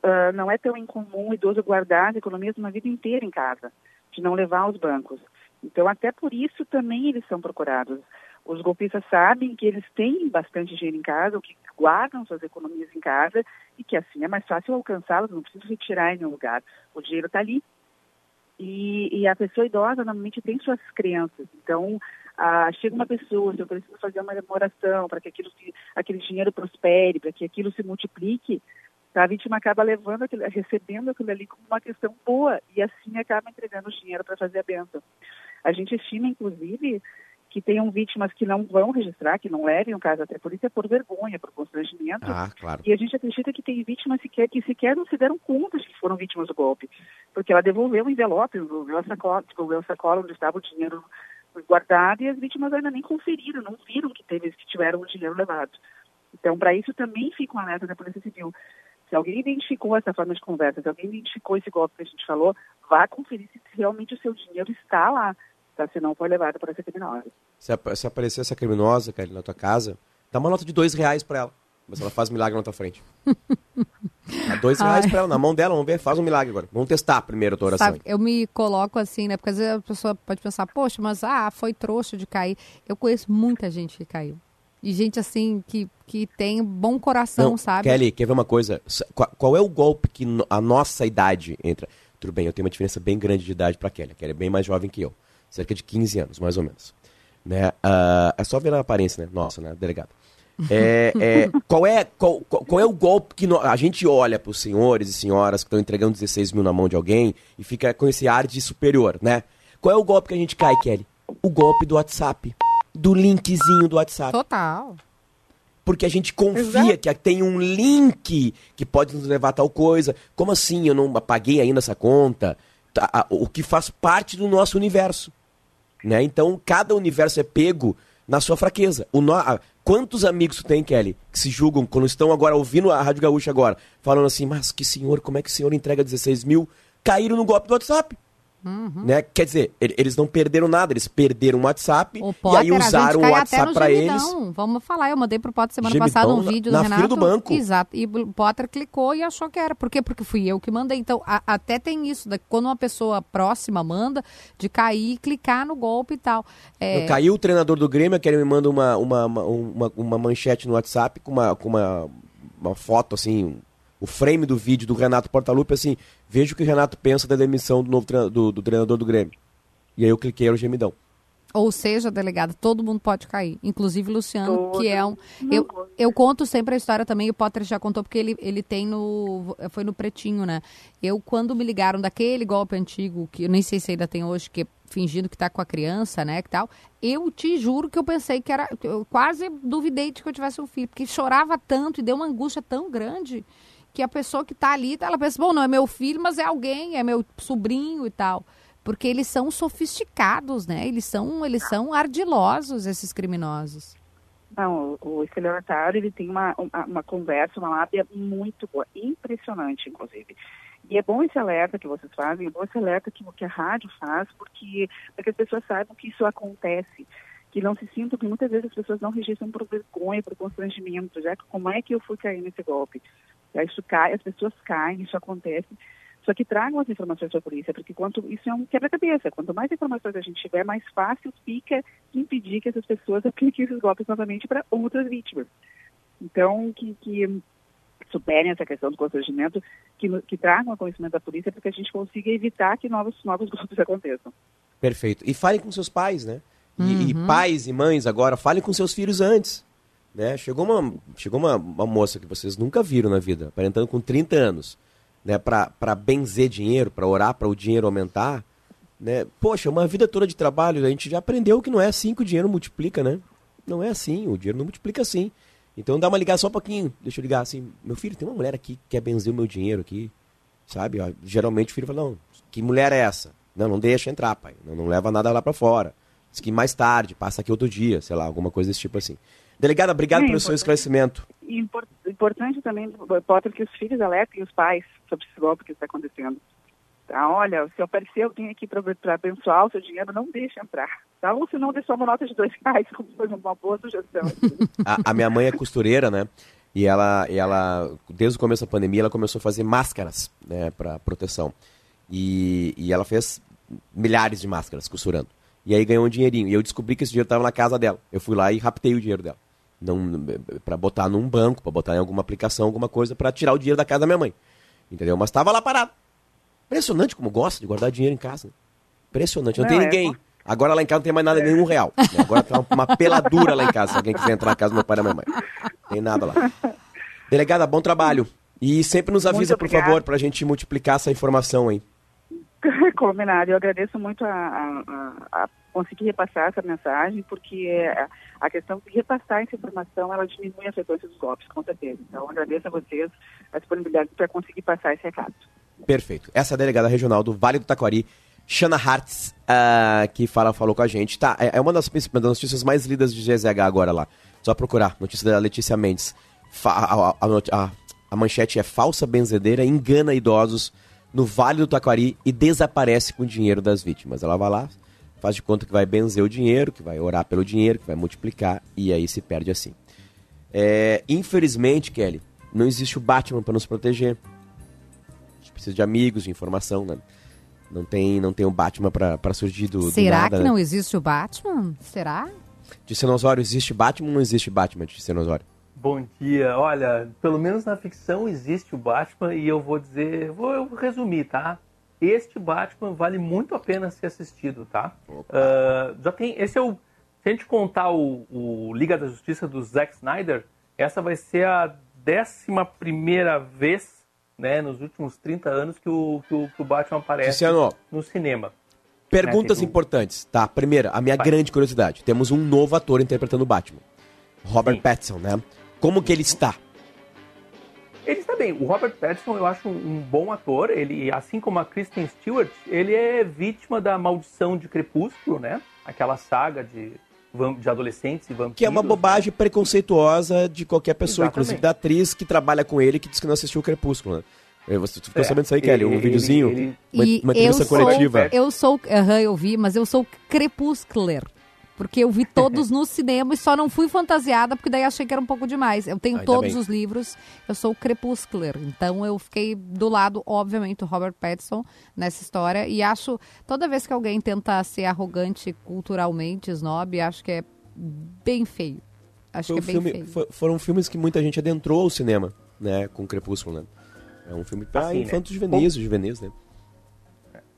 [SPEAKER 12] ah, não é tão incomum o idoso guardar as economias uma vida inteira em casa, de não levar aos bancos. Então, até por isso também eles são procurados. Os golpistas sabem que eles têm bastante dinheiro em casa, ou que guardam suas economias em casa, e que assim é mais fácil alcançá-los, não precisa retirar em nenhum lugar. O dinheiro está ali. E, e a pessoa idosa normalmente tem suas crenças. Então, ah, chega uma pessoa, se eu preciso fazer uma oração para que aquilo se- aquele dinheiro prospere, para que aquilo se multiplique, a vítima acaba levando aquilo, recebendo aquilo ali como uma questão boa e assim acaba entregando o dinheiro para fazer a bênção. A gente estima, inclusive, que tenham vítimas que não vão registrar, que não levem o caso até a polícia por vergonha, por constrangimento.
[SPEAKER 2] Ah, claro.
[SPEAKER 12] E a gente acredita que tem vítimas sequer, que sequer não se deram conta de que foram vítimas do golpe. Porque ela devolveu o envelope, devolveu a sacola, devolveu a sacola onde estava o dinheiro guardado e as vítimas ainda nem conferiram, não viram que, teve, que tiveram o dinheiro levado. Então, para isso também fica um alerta da Polícia Civil. Se alguém identificou essa forma de conversa, se alguém identificou esse golpe que a gente falou, vá conferir se realmente o seu dinheiro está lá, tá? se não foi levado para essa criminosa.
[SPEAKER 2] Se, ap- se aparecer essa criminosa, cara, na tua casa, dá uma nota de dois reais pra ela. Mas ela faz um milagre na tua frente. Dá dois reais
[SPEAKER 4] Ai.
[SPEAKER 2] pra ela, na mão dela, vamos ver, faz um milagre agora. Vamos testar primeiro a tua oração.
[SPEAKER 4] Sabe, eu me coloco assim, né? Porque às vezes a pessoa pode pensar, poxa, mas ah, foi trouxa de cair. Eu conheço muita gente que caiu. E gente assim que, que tem bom coração,
[SPEAKER 2] Não,
[SPEAKER 4] sabe?
[SPEAKER 2] Kelly, quer ver uma coisa? Qual, qual é o golpe que a nossa idade entra? Tudo bem, eu tenho uma diferença bem grande de idade pra Kelly. A Kelly é bem mais jovem que eu. Cerca de 15 anos, mais ou menos. Né? Ah, é só ver na aparência, né? Nossa, né? Delegado. É, é, qual, é, qual, qual- é o golpe que no- a gente olha para os senhores e senhoras que estão entregando 16 mil na mão de alguém e fica com esse ar de superior, né? Qual é o golpe que a gente cai, Kelly? O golpe do WhatsApp. Do linkzinho do WhatsApp.
[SPEAKER 4] Total.
[SPEAKER 2] Porque a gente confia que tem um link que pode nos levar a tal coisa. Como assim eu não paguei ainda essa conta? Tá, a- O que faz parte do nosso universo. Né? Então, cada universo é pego na sua fraqueza. O no- Quantos amigos tu tem, Kelly, que se julgam quando estão agora ouvindo a Rádio Gaúcha agora, falando assim, mas que senhor, como é que o senhor entrega 16 mil? Caíram no golpe do WhatsApp.
[SPEAKER 4] Uhum.
[SPEAKER 2] Né? Quer dizer, ele- eles não perderam nada, eles perderam o WhatsApp e
[SPEAKER 4] Potter,
[SPEAKER 2] aí
[SPEAKER 4] a gente
[SPEAKER 2] usaram o WhatsApp para eles.
[SPEAKER 4] Vamos falar, eu mandei pro Potter semana
[SPEAKER 2] Gemidão
[SPEAKER 4] passada um
[SPEAKER 2] na-
[SPEAKER 4] vídeo
[SPEAKER 2] na
[SPEAKER 4] do
[SPEAKER 2] fila
[SPEAKER 4] Renato.
[SPEAKER 2] do banco.
[SPEAKER 4] Exato. E o Potter clicou e achou que era. Por quê? Porque fui eu que mandei. Então, a- até tem isso, da- quando uma pessoa próxima manda, de cair e clicar no golpe e tal. É,
[SPEAKER 2] Caiu o treinador do Grêmio, que ele me manda uma, uma, uma, uma, uma manchete no WhatsApp com uma, com uma, uma foto, assim, o frame do vídeo do Renato Portaluppi, assim, veja o que o Renato pensa da demissão do novo treina- do, do treinador do Grêmio. E aí eu cliquei no gemidão.
[SPEAKER 4] Ou seja, delegado, todo mundo pode cair, inclusive o Luciano,
[SPEAKER 12] Todo
[SPEAKER 4] que é um. Eu, eu conto sempre a história também, o Potter já contou, porque ele, ele tem no. Foi no Pretinho, né? Eu, quando me ligaram daquele golpe antigo, que eu nem sei se ainda tem hoje, que é fingindo que tá com a criança, né, que tal, eu te juro que eu pensei que era. Eu quase duvidei de que eu tivesse um filho, porque chorava tanto e deu uma angústia tão grande que a pessoa que tá ali, ela pensa, bom, não é meu filho, mas é alguém, é meu sobrinho e tal. Porque eles são sofisticados, né? Eles são, eles são ardilosos, esses criminosos.
[SPEAKER 12] Não, o, o estelionatário, ele tem uma, uma, uma conversa, uma lábia muito boa, impressionante, inclusive. E é bom esse alerta que vocês fazem, é bom esse alerta que, que a rádio faz, porque para que as pessoas saibam que isso acontece, que não se sintam, que muitas vezes as pessoas não registram por vergonha, por constrangimento, já que como é que eu fui cair nesse golpe? Isso cai, as pessoas caem, isso acontece. Só que tragam as informações para a polícia, porque quanto isso é um quebra-cabeça. Quanto mais informações a gente tiver, mais fácil fica impedir que essas pessoas apliquem esses golpes novamente para outras vítimas. Então, que, que superem essa questão do constrangimento, que, que tragam a conhecimento da polícia para que a gente consiga evitar que novos, novos golpes aconteçam.
[SPEAKER 2] Perfeito. E falem com seus pais, né? E, e pais e mães agora, falem com seus filhos antes. Né? Chegou, uma, chegou uma, uma moça que vocês nunca viram na vida, aparentando com 30 anos, né? Pra, pra benzer dinheiro, pra orar para o dinheiro aumentar. Né? Poxa, uma vida toda de trabalho, a gente já aprendeu que não é assim que o dinheiro multiplica, né? Não é assim, o dinheiro não multiplica assim. Então dá uma ligada só um pouquinho. Deixa eu ligar assim, meu filho, tem uma mulher aqui que quer benzer o meu dinheiro aqui. Sabe? Ó, Geralmente o filho fala, não, que mulher é essa? Não, não deixa entrar, pai. Não, não leva nada lá pra fora. Diz que mais tarde, passa aqui outro dia, sei lá, alguma coisa desse tipo assim. Delegada, obrigado pelo seu esclarecimento.
[SPEAKER 12] Impor- importante também, Potter, que os filhos alertem os pais sobre esse golpe que está acontecendo. Tá? Olha, se aparecer alguém aqui para abençoar o seu dinheiro, não deixe entrar. Tá? Ou se não, deixa uma nota de dois reais, como foi uma boa sugestão.
[SPEAKER 2] A, a minha mãe é costureira, né? E ela, ela, desde o começo da pandemia, ela começou a fazer máscaras, né, para proteção. E, e ela fez milhares de máscaras costurando. E aí ganhou um dinheirinho. E eu descobri que esse dinheiro estava na casa dela. Eu fui lá e raptei o dinheiro dela. Não, para botar num banco, para botar em alguma aplicação, alguma coisa, para tirar o dinheiro da casa da minha mãe. Entendeu? Mas estava lá parado. Impressionante como gosta de guardar dinheiro em casa. Impressionante. Não,
[SPEAKER 12] Não,
[SPEAKER 2] tem
[SPEAKER 12] é
[SPEAKER 2] ninguém. Agora lá em casa não tem mais nada, nenhum real. né? Agora tá uma peladura lá em casa, se alguém quiser entrar na casa do meu pai e da minha mãe. Tem nada lá. Delegada, bom trabalho. E sempre nos avisa, por favor, pra gente multiplicar essa informação aí.
[SPEAKER 12] Combinado. Eu agradeço muito a, a- a- conseguir repassar essa mensagem, porque a, questão de repassar essa informação, ela diminui a frequência dos golpes, com certeza. Então, agradeço a vocês a disponibilidade para conseguir passar esse recado.
[SPEAKER 2] Perfeito. Essa é a delegada regional do Vale do Taquari, Shana Hartz, ah, que fala, falou com a gente. Tá, é, é uma das, das notícias mais lidas de GZH agora lá. Só procurar. Notícia da Letícia Mendes. Fa- a, a- a manchete é falsa benzedeira engana idosos no Vale do Taquari e desaparece com o dinheiro das vítimas. Ela vai lá, faz de conta que vai benzer o dinheiro, que vai orar pelo dinheiro, que vai multiplicar e aí se perde assim. É, infelizmente, Kelly, não existe o Batman para nos proteger. A gente precisa de amigos, de informação, né? Não tem, não tem o Batman pra surgir do, do
[SPEAKER 4] Será
[SPEAKER 2] nada,
[SPEAKER 4] que
[SPEAKER 2] né?
[SPEAKER 4] não existe o Batman? Será?
[SPEAKER 2] De Cenosório, existe Batman ou não existe Batman de Cenosório?
[SPEAKER 13] Bom dia. Olha, pelo menos na ficção existe o Batman e eu vou dizer, vou eu resumir, tá? Este Batman vale muito a pena ser assistido, tá? Ah, já tem, esse é o, se a gente contar o, o Liga da Justiça do Zack Snyder, essa vai ser a décima primeira vez, né, nos últimos 30 anos que o, que o, que o Batman aparece no cinema.
[SPEAKER 2] Perguntas
[SPEAKER 13] Né,
[SPEAKER 2] importantes, tá? Primeira, a minha grande curiosidade. Temos um novo ator interpretando o Batman. Robert Pattinson, né? Como que ele está?
[SPEAKER 13] Ele está bem. O Robert Pattinson eu acho um, bom ator. Ele, assim como a Kristen Stewart, ele é vítima da maldição de Crepúsculo, né? Aquela saga de, de adolescentes e vampiros.
[SPEAKER 2] Que é uma bobagem preconceituosa de qualquer pessoa,
[SPEAKER 13] Exatamente.
[SPEAKER 2] inclusive da atriz que trabalha com ele, que diz que não assistiu o Crepúsculo, né? Eu- Você ficou
[SPEAKER 13] É,
[SPEAKER 2] sabendo isso aí, Kelly? Um
[SPEAKER 13] ele-
[SPEAKER 2] videozinho?
[SPEAKER 13] ele-
[SPEAKER 2] Uma,
[SPEAKER 4] E
[SPEAKER 2] uma
[SPEAKER 4] eu
[SPEAKER 2] entrevista
[SPEAKER 4] sou,
[SPEAKER 2] coletiva.
[SPEAKER 4] Eu sou, aham, eu vi, mas eu sou crepuscular. Porque eu vi todos no cinema e só não fui fantasiada, porque daí achei que era um pouco demais. Eu tenho
[SPEAKER 2] Ainda
[SPEAKER 4] todos
[SPEAKER 2] bem.
[SPEAKER 4] os livros, eu sou crepuscular. Então eu fiquei do lado, obviamente, do Robert Pattinson nessa história. E acho, toda vez que alguém tenta ser arrogante culturalmente, snob, acho que é bem feio. Acho
[SPEAKER 2] Foi
[SPEAKER 4] que
[SPEAKER 2] um
[SPEAKER 4] é bem
[SPEAKER 2] filme-
[SPEAKER 4] feio.
[SPEAKER 2] fo- foram filmes que muita gente adentrou ao cinema, né? Com Crepúsculo, né? É um filme para
[SPEAKER 13] Assim, né?
[SPEAKER 2] infantos juvenis, juvenis, né?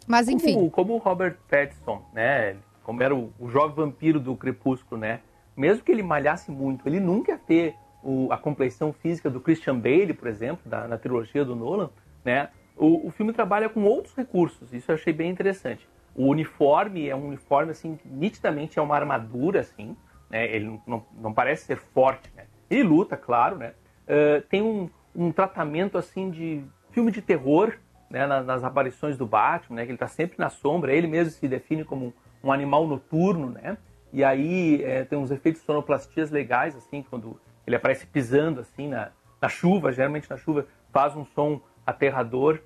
[SPEAKER 4] Mas enfim.
[SPEAKER 13] Como, como o Robert Pattinson, né? Como era o, o jovem vampiro do Crepúsculo, né? Mesmo que ele malhasse muito, ele nunca ia ter o- a compleição física do Christian Bale, por exemplo, da, na trilogia do Nolan, né? O, o filme trabalha com outros recursos, isso eu achei bem interessante. O uniforme é um uniforme, assim, nitidamente é uma armadura, assim, né? Ele não, não, parece ser forte, né? Ele luta, claro, né? Ah, tem um, um tratamento, assim, de filme de terror, né, na- nas aparições do Batman, né, que ele está sempre na sombra, ele mesmo se define como um, animal noturno, né, e aí é, tem uns efeitos sonoplastias legais, assim, quando ele aparece pisando, assim, na, na chuva, geralmente na chuva, faz um som aterrador.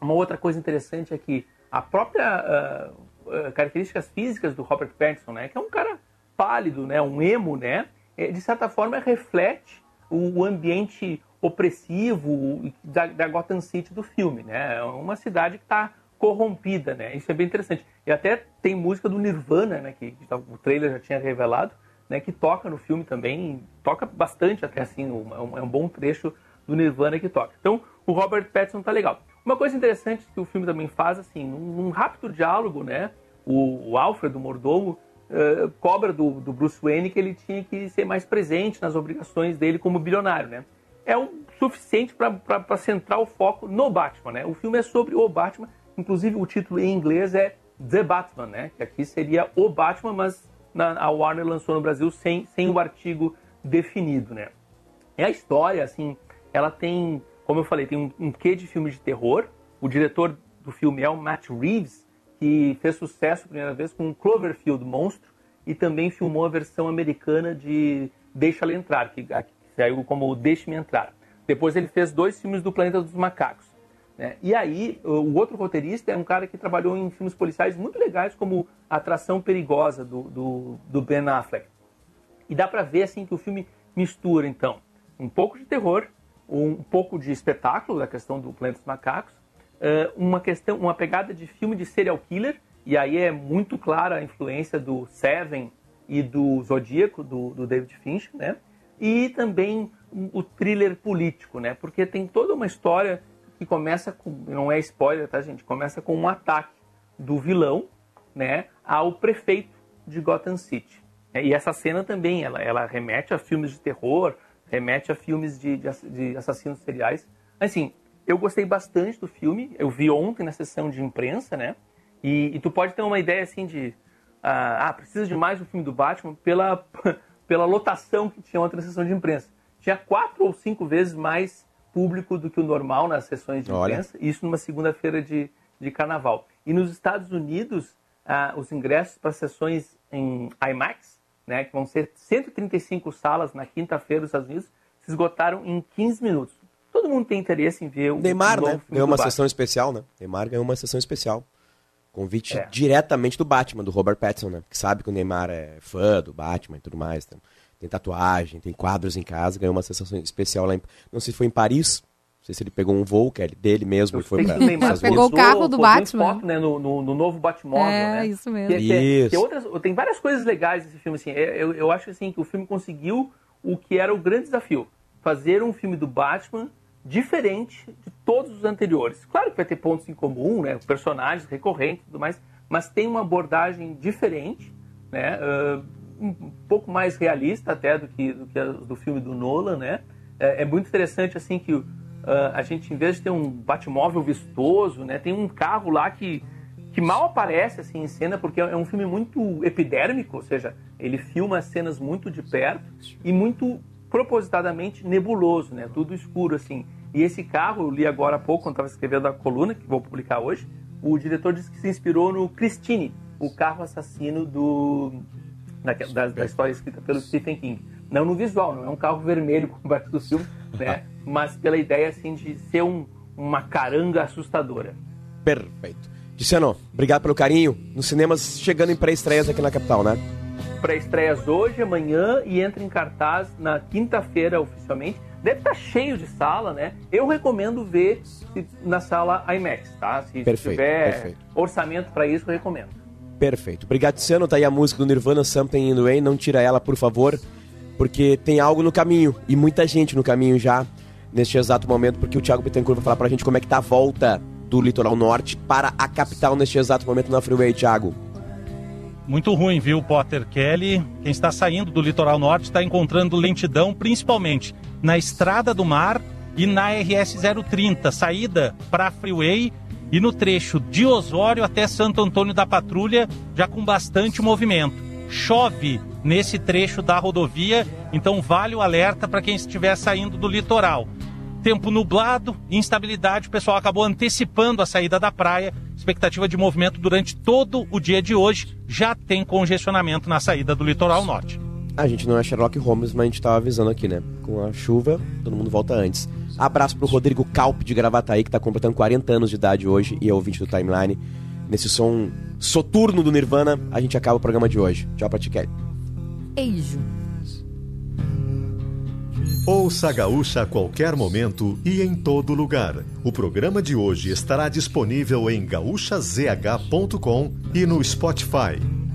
[SPEAKER 13] Uma outra coisa interessante é que a própria ah, ah, características físicas do Robert Pattinson, né, que é um cara pálido, né, um emo, né, eh, de certa forma reflete o, o ambiente opressivo da, da Gotham City do filme, né? É uma cidade que está corrompida, né? Isso é bem interessante. E até tem música do Nirvana, né? Que, que o trailer já tinha revelado, né? Que toca no filme também, toca bastante até assim, um- é um, é um bom trecho do Nirvana que toca. Então, o Robert Pattinson tá legal. Uma coisa interessante que o filme também faz, assim, num, num rápido diálogo, né? O, o Alfred, o mordomo, eh, cobra do, do Bruce Wayne que ele tinha que ser mais presente nas obrigações dele como bilionário, né? É o suficiente para centrar o foco no Batman, né? O filme é sobre o Batman, inclusive o título em inglês é The Batman, né? Que aqui seria o Batman, mas na, a Warner lançou no Brasil sem, sem o artigo definido, né? É a história, assim, ela tem, como eu falei, tem um, um quê de filme de terror. O diretor do filme é o Matt Reeves, que fez sucesso a primeira vez com Cloverfield Monstro e também filmou a versão americana de Deixa Ela Entrar, que, que saiu como Deixe-me Entrar. Depois ele fez dois filmes do Planeta dos Macacos. Né? E aí, o outro roteirista é um cara que trabalhou em filmes policiais muito legais, como Atração Perigosa, do, do, do Ben Affleck. E dá pra ver assim que o filme mistura então um pouco de terror, um pouco de espetáculo da questão do Planeta dos Macacos, eh, uma questão, uma pegada de filme de serial killer e aí é muito clara a influência do Seven e do Zodíaco do, do David Fincher, né? E também o thriller político, né? Porque tem toda uma história que começa com, não é spoiler, tá gente? Começa com um ataque do vilão, né, ao prefeito de Gotham City. É, E essa cena também, ela, ela remete a filmes de terror, remete a filmes de, de, de assassinos seriais. Assim, eu gostei bastante do filme, eu vi ontem na sessão de imprensa, né? E, e tu pode ter uma ideia assim de, ah, ah, precisa de mais um filme do Batman pela, pela lotação que tinha ontem na sessão de imprensa. Tinha quatro ou cinco vezes mais público do que o normal nas sessões de
[SPEAKER 2] Olha.
[SPEAKER 13] imprensa, isso numa segunda-feira de, de carnaval. E nos Estados Unidos, ah, os ingressos para sessões em IMAX, né, que vão ser 135 salas na quinta-feira nos Estados Unidos, se esgotaram em 15 minutos. Todo mundo tem interesse em ver o
[SPEAKER 2] Neymar, né? Ganhou uma
[SPEAKER 13] Batman.
[SPEAKER 2] sessão especial, né? Neymar ganhou uma sessão especial. Convite
[SPEAKER 13] É.
[SPEAKER 2] diretamente do Batman, do Robert Pattinson, né? Que sabe que o Neymar é fã do Batman e tudo mais. Tem, tem tatuagem, tem quadros em casa. Ganhou uma sessão especial lá em... Não sei se foi em Paris. Não sei se ele pegou um voo que é dele mesmo e foi
[SPEAKER 13] que Neymar
[SPEAKER 2] Estados Unidos.
[SPEAKER 4] Pegou o carro do Batman.
[SPEAKER 13] Foto, né, no, no, no novo Batmóvel,
[SPEAKER 4] É,
[SPEAKER 13] né?
[SPEAKER 4] isso mesmo.
[SPEAKER 13] Que- que- que
[SPEAKER 2] Isso.
[SPEAKER 13] outras, tem várias coisas legais nesse filme, assim. É, Eu, eu acho assim que o filme conseguiu o que era o grande desafio. Fazer um filme do Batman diferente de todos os anteriores. Claro que vai ter pontos em comum, né? Personagens recorrentes e tudo mais, mas tem uma abordagem diferente, né? ah, um pouco mais realista até do que, do que a do filme do Nolan, né? É, é muito interessante, assim, que ah, a gente, em vez de ter um Batmóvel vistoso, né? Tem um carro lá que que mal aparece assim em cena porque é um filme muito epidérmico, ou seja, ele filma as cenas muito de perto e muito propositadamente nebuloso, né? Tudo escuro assim. E esse carro, eu li agora há pouco quando estava escrevendo a coluna que vou publicar hoje, o diretor disse que se inspirou no Christine, o carro assassino do da, da, da história escrita pelo Stephen King. Não no visual, não é um carro vermelho como parte do filme, né? Mas pela ideia assim de ser um, uma caranga assustadora.
[SPEAKER 2] Perfeito. Diciano, obrigado pelo carinho. Nos cinemas chegando em pré-estreias aqui na capital, né?
[SPEAKER 13] Pré-estreias hoje, amanhã e entra em cartaz na quinta-feira oficialmente. Deve estar cheio de sala, né? Eu recomendo ver na sala IMAX, tá? Se
[SPEAKER 2] Perfeito,
[SPEAKER 13] tiver
[SPEAKER 2] perfeito.
[SPEAKER 13] orçamento para isso, eu recomendo.
[SPEAKER 2] Perfeito. Obrigado, Tiziano. Tá aí a música do Nirvana, Something in the Way. Não tira ela, por favor, porque tem algo no caminho e muita gente no caminho já neste exato momento, porque o Thiago Bittencourt vai falar pra gente como é que tá a volta do litoral norte para a capital neste exato momento na Freeway, Thiago.
[SPEAKER 14] Muito ruim, viu, Potter Kelly? Quem está saindo do litoral norte está encontrando lentidão, principalmente na Estrada do Mar e na RS 030, saída para a Freeway e no trecho de Osório até Santo Antônio da Patrulha, já com bastante movimento. Chove nesse trecho da rodovia, então vale o alerta para quem estiver saindo do litoral. Tempo nublado, instabilidade, o pessoal acabou antecipando a saída da praia. Expectativa de movimento durante todo o dia de hoje. Já tem congestionamento na saída do litoral norte.
[SPEAKER 2] A gente não é Sherlock Holmes, mas a gente tava avisando aqui, né? Com a chuva, todo mundo volta antes. Abraço pro Rodrigo Calp de Gravataí, que tá completando 40 anos de idade hoje e é ouvinte do Timeline. Nesse som soturno do Nirvana, a gente acaba o programa de hoje. Tchau pra ti, Kelly.
[SPEAKER 4] Beijo.
[SPEAKER 1] Ouça a Gaúcha a qualquer momento e em todo lugar. O programa de hoje estará disponível em gaúchazh.com e no Spotify.